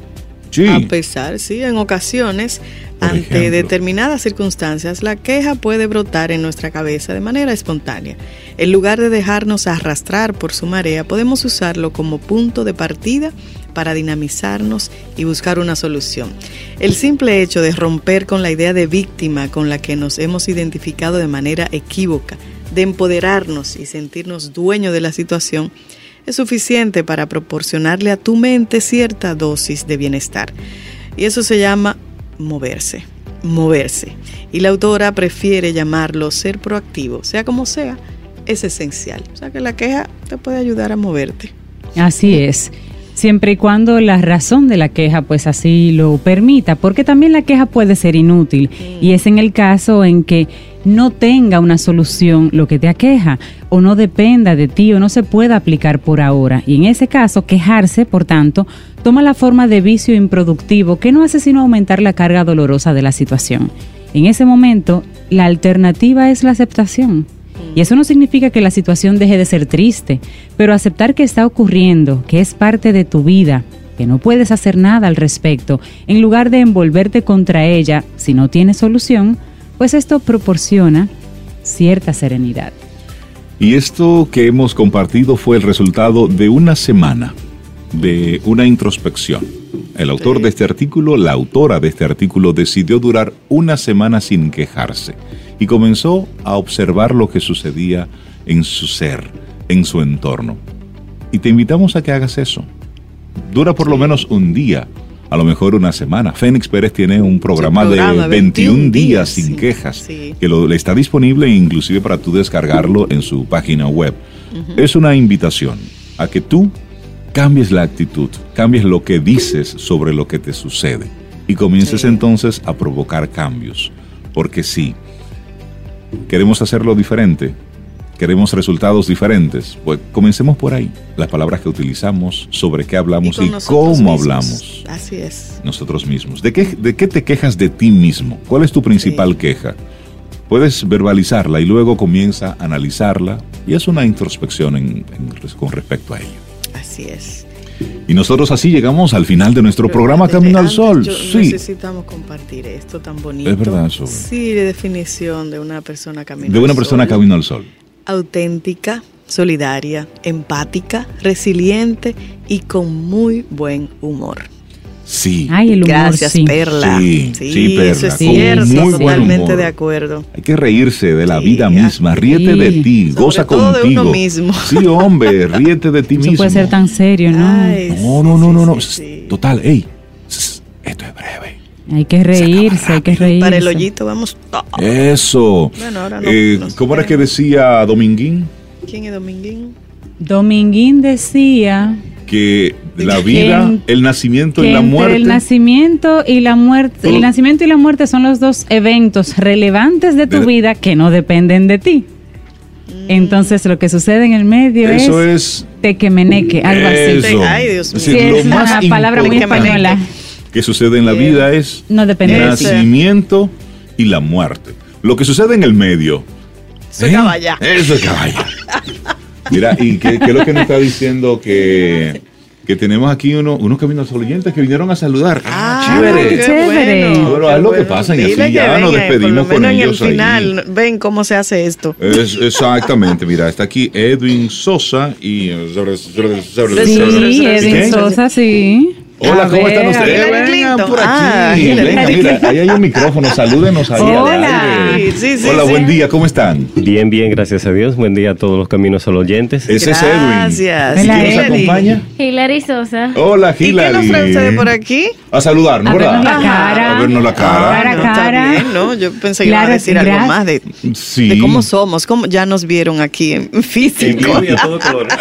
Sí. A pesar, sí, en ocasiones ante determinadas circunstancias, la queja puede brotar en nuestra cabeza de manera espontánea. En lugar de dejarnos arrastrar por su marea, podemos usarlo como punto de partida para dinamizarnos y buscar una solución. El simple hecho de romper con la idea de víctima con la que nos hemos identificado de manera equívoca, de empoderarnos y sentirnos dueños de la situación, es suficiente para proporcionarle a tu mente cierta dosis de bienestar. Y eso se llama moverse, moverse. Y la autora prefiere llamarlo ser proactivo, sea como sea, es esencial. O sea que la queja te puede ayudar a moverte. Así es. Siempre y cuando la razón de la queja pues así lo permita, porque también la queja puede ser inútil y es en el caso en que no tenga una solución lo que te aqueja o no dependa de ti o no se pueda aplicar por ahora. Y en ese caso, quejarse, por tanto, toma la forma de vicio improductivo que no hace sino aumentar la carga dolorosa de la situación. En ese momento, la alternativa es la aceptación. Y eso no significa que la situación deje de ser triste, pero aceptar que está ocurriendo, que es parte de tu vida, que no puedes hacer nada al respecto, en lugar de envolverte contra ella si no tienes solución, pues esto proporciona cierta serenidad. Y esto que hemos compartido fue el resultado de una semana de una introspección. El autor de este artículo, la autora de este artículo, decidió durar una semana sin quejarse y comenzó a observar lo que sucedía en su ser, en su entorno. Y te invitamos a que hagas eso. Dura por lo menos un día, a lo mejor una semana. Fénix Pérez tiene un programa, de 21, días, sin quejas, que lo, está disponible inclusive para tú descargarlo en su página web. Es una invitación a que tú cambies la actitud, cambies lo que dices sobre lo que te sucede y comiences entonces a provocar cambios. Porque sí, queremos hacerlo diferente, queremos resultados diferentes, pues comencemos por ahí. Las palabras que utilizamos, sobre qué hablamos y, cómo hablamos. Así es. Nosotros mismos. ¿De qué, ¿De qué te quejas de ti mismo? ¿Cuál es tu principal queja? Puedes verbalizarla y luego comienza a analizarla y es una introspección con respecto a ello. Así es. Y nosotros así llegamos al final de nuestro programa Camino al Sol. sí. Necesitamos compartir esto tan bonito. Es verdad, eso. Sí, de definición de una persona camino al sol. De una persona camino al sol. Auténtica, solidaria, empática, resiliente y con muy buen humor. Sí. Ay, el humor, Gracias, Perla. Sí, sí, Perla. Eso es cierto, muy totalmente de acuerdo. Hay que reírse de la vida misma, ríete de ti, goza todo contigo. De uno mismo. Sí, hombre, ríete de ti Eso mismo. puede ser tan serio, ¿no? Ay, no, no, no, no, no. Total, ey. Hay que reírse, hay que reírse. Para el hoyito vamos. Eso. Bueno, ahora no, eh, no ¿Cómo era que decía Dominguín? ¿Quién es Dominguín? Dominguín decía Que la vida, Que- el nacimiento que y la muerte. el nacimiento y la muerte, Todo- el nacimiento y la muerte son los dos eventos relevantes de tu De- vida que no dependen de ti. Entonces lo que sucede en el medio Eso es, es. tequemeneque, algo así. Eso. Ay, Dios Sí, lo es una palabra muy importante española. Que sucede en la vida es No depende de ti. nacimiento y la muerte. Lo que sucede en el medio. Eso es ¿eh? caballa. Eso es caballa. Mira, ¿y qué, qué es lo que nos está diciendo? Que, que tenemos aquí uno, unos caminos oyentes que vinieron a saludar. Ah, chévere. qué Chévere. bueno, Pero haz lo que pasa y así ya nos despedimos por lo con ellos en ahí. el final, ven cómo se hace esto. Es, exactamente, mira, está aquí Edwin Sosa y... Sí, Edwin. Sosa, sí. Hola, A ¿cómo están ustedes? Hillary Vengan Clinton. por aquí. Ah, Venga, mira, ahí hay un micrófono. Salúdenos ahí. Hola. Sí, sí, Hola, sí. buen día, ¿cómo están? Bien, bien, gracias a Dios. Buen día a todos los caminos al oyentes. Ese es Edwin. Gracias. ¿Y quién nos acompaña? Hilary Sosa. Hola, ¿Y qué Hilary. nos trae ustedes por aquí? A saludarnos, A ¿verdad? vernos la cara. A vernos la cara. Cara, Ah, no, cara. bien, ¿no? Yo pensé que Claro, a decir algo más de, Sí. de cómo somos, cómo ya nos vieron aquí en En físico. vivo y a todo color.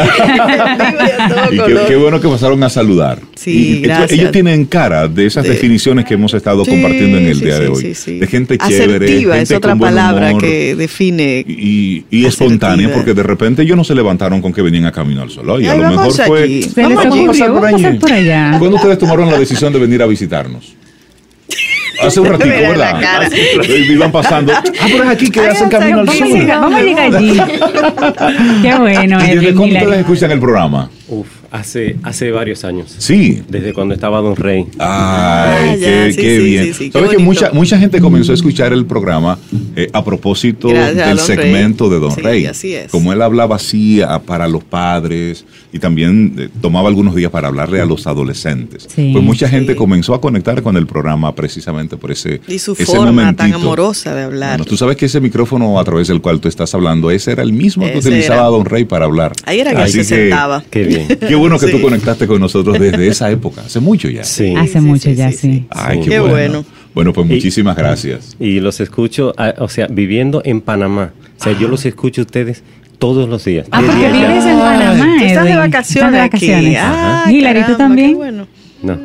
Y qué, qué bueno que pasaron a saludar. Sí, y- gracias. Ellos tienen cara de esas De- definiciones que hemos estado Sí, compartiendo en el sí, día sí, de hoy. sí, sí. De gente chévere. Asertiva gente es otra con buen palabra humor. que define. y, y espontánea, porque de repente ellos no se levantaron con que venían a Camino al Sol. Y a Ay, lo mejor fue. Vamos pasar por vamos a allí. pasar por allá. ¿Cuándo ustedes tomaron la decisión de venir a visitarnos? Hace un ratito, ¿verdad? Iban pasando. Ah, pero es aquí que Ay, hacen camino al sol. vamos a llegar allí. Qué bueno, ¿Y desde cuándo ustedes escuchan el programa? Uf, Hace, hace varios años. Sí. Desde cuando estaba Don Rey. Ay, Ah, ya, qué, sí, qué sí, bien. sí, sí, qué ¿Sabes que mucha, mucha gente comenzó a escuchar el programa eh, a propósito Gracias a del Don segmento Rey. de Don Sí, Rey? así es. Como él hablaba así a- para los padres y también eh, tomaba algunos días para hablarle a los adolescentes. Sí. pues mucha gente comenzó a conectar con el programa precisamente por ese Y su ese forma tan momentito. amorosa de hablar. Bueno, tú sabes que ese micrófono a través del cual tú estás hablando, ese era el mismo que Ese utilizaba era. Don Rey para hablar. Ahí era que él Así se sentaba. Qué bien. Qué bueno que tú Sí. conectaste con nosotros desde esa época, hace mucho ya. Sí. Hace sí, mucho sí, ya, sí. Ay, qué, Qué bueno. bueno. Bueno, pues Y- muchísimas gracias. Y los escucho, ah, o sea, viviendo en Panamá. O sea, yo los escucho a ustedes todos los días. Ah, porque vives en Panamá. Tú estás de vacaciones, Estás de vacaciones. aquí. Ah, Hilary, ¿tú también? qué bueno. No.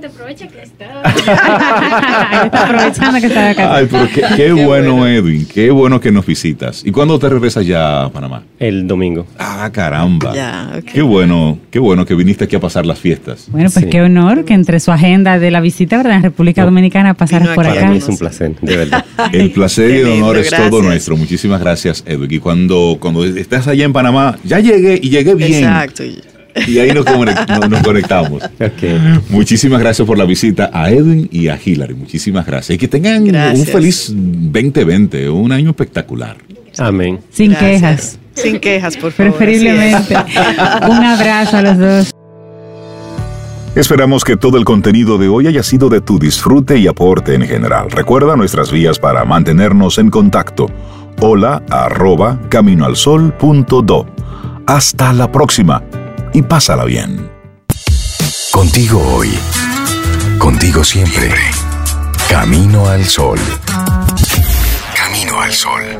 No, solamente aprovecha que está. está aprovechando que está vacaciones. Ay, pero qué, qué bueno, Edwin, qué bueno que nos visitas. ¿Y cuándo te regresas ya a Panamá? El domingo. Ah, caramba. Ya, ok. Qué bueno, qué bueno que viniste aquí a pasar las fiestas. Bueno, pues Sí. qué honor que entre su agenda de la visita ¿verdad? en República No. Dominicana pasaras Vino por Para acá. mí es un placer, de verdad. El placer y qué el lindo, honor es todo gracias. nuestro. Muchísimas gracias, Edwin. Y cuando, cuando estás allá en Panamá, ya llegué y llegué bien. Exacto. Y ahí nos, conect- nos- nos conectamos. Ok. Muchísimas gracias por la visita a Edwin y a Hillary. Muchísimas gracias. Y que tengan Gracias. un feliz 2020, un año espectacular. Amén. Sin Gracias. quejas, Sin quejas, por favor. preferiblemente. Un abrazo a los dos. Esperamos que todo el contenido de hoy haya sido de tu disfrute y aporte en general. Recuerda nuestras vías para mantenernos en contacto. Hola arroba caminoalsol.do. Hasta la próxima pásala bien. Contigo hoy. Contigo siempre. Camino al sol. Camino al sol.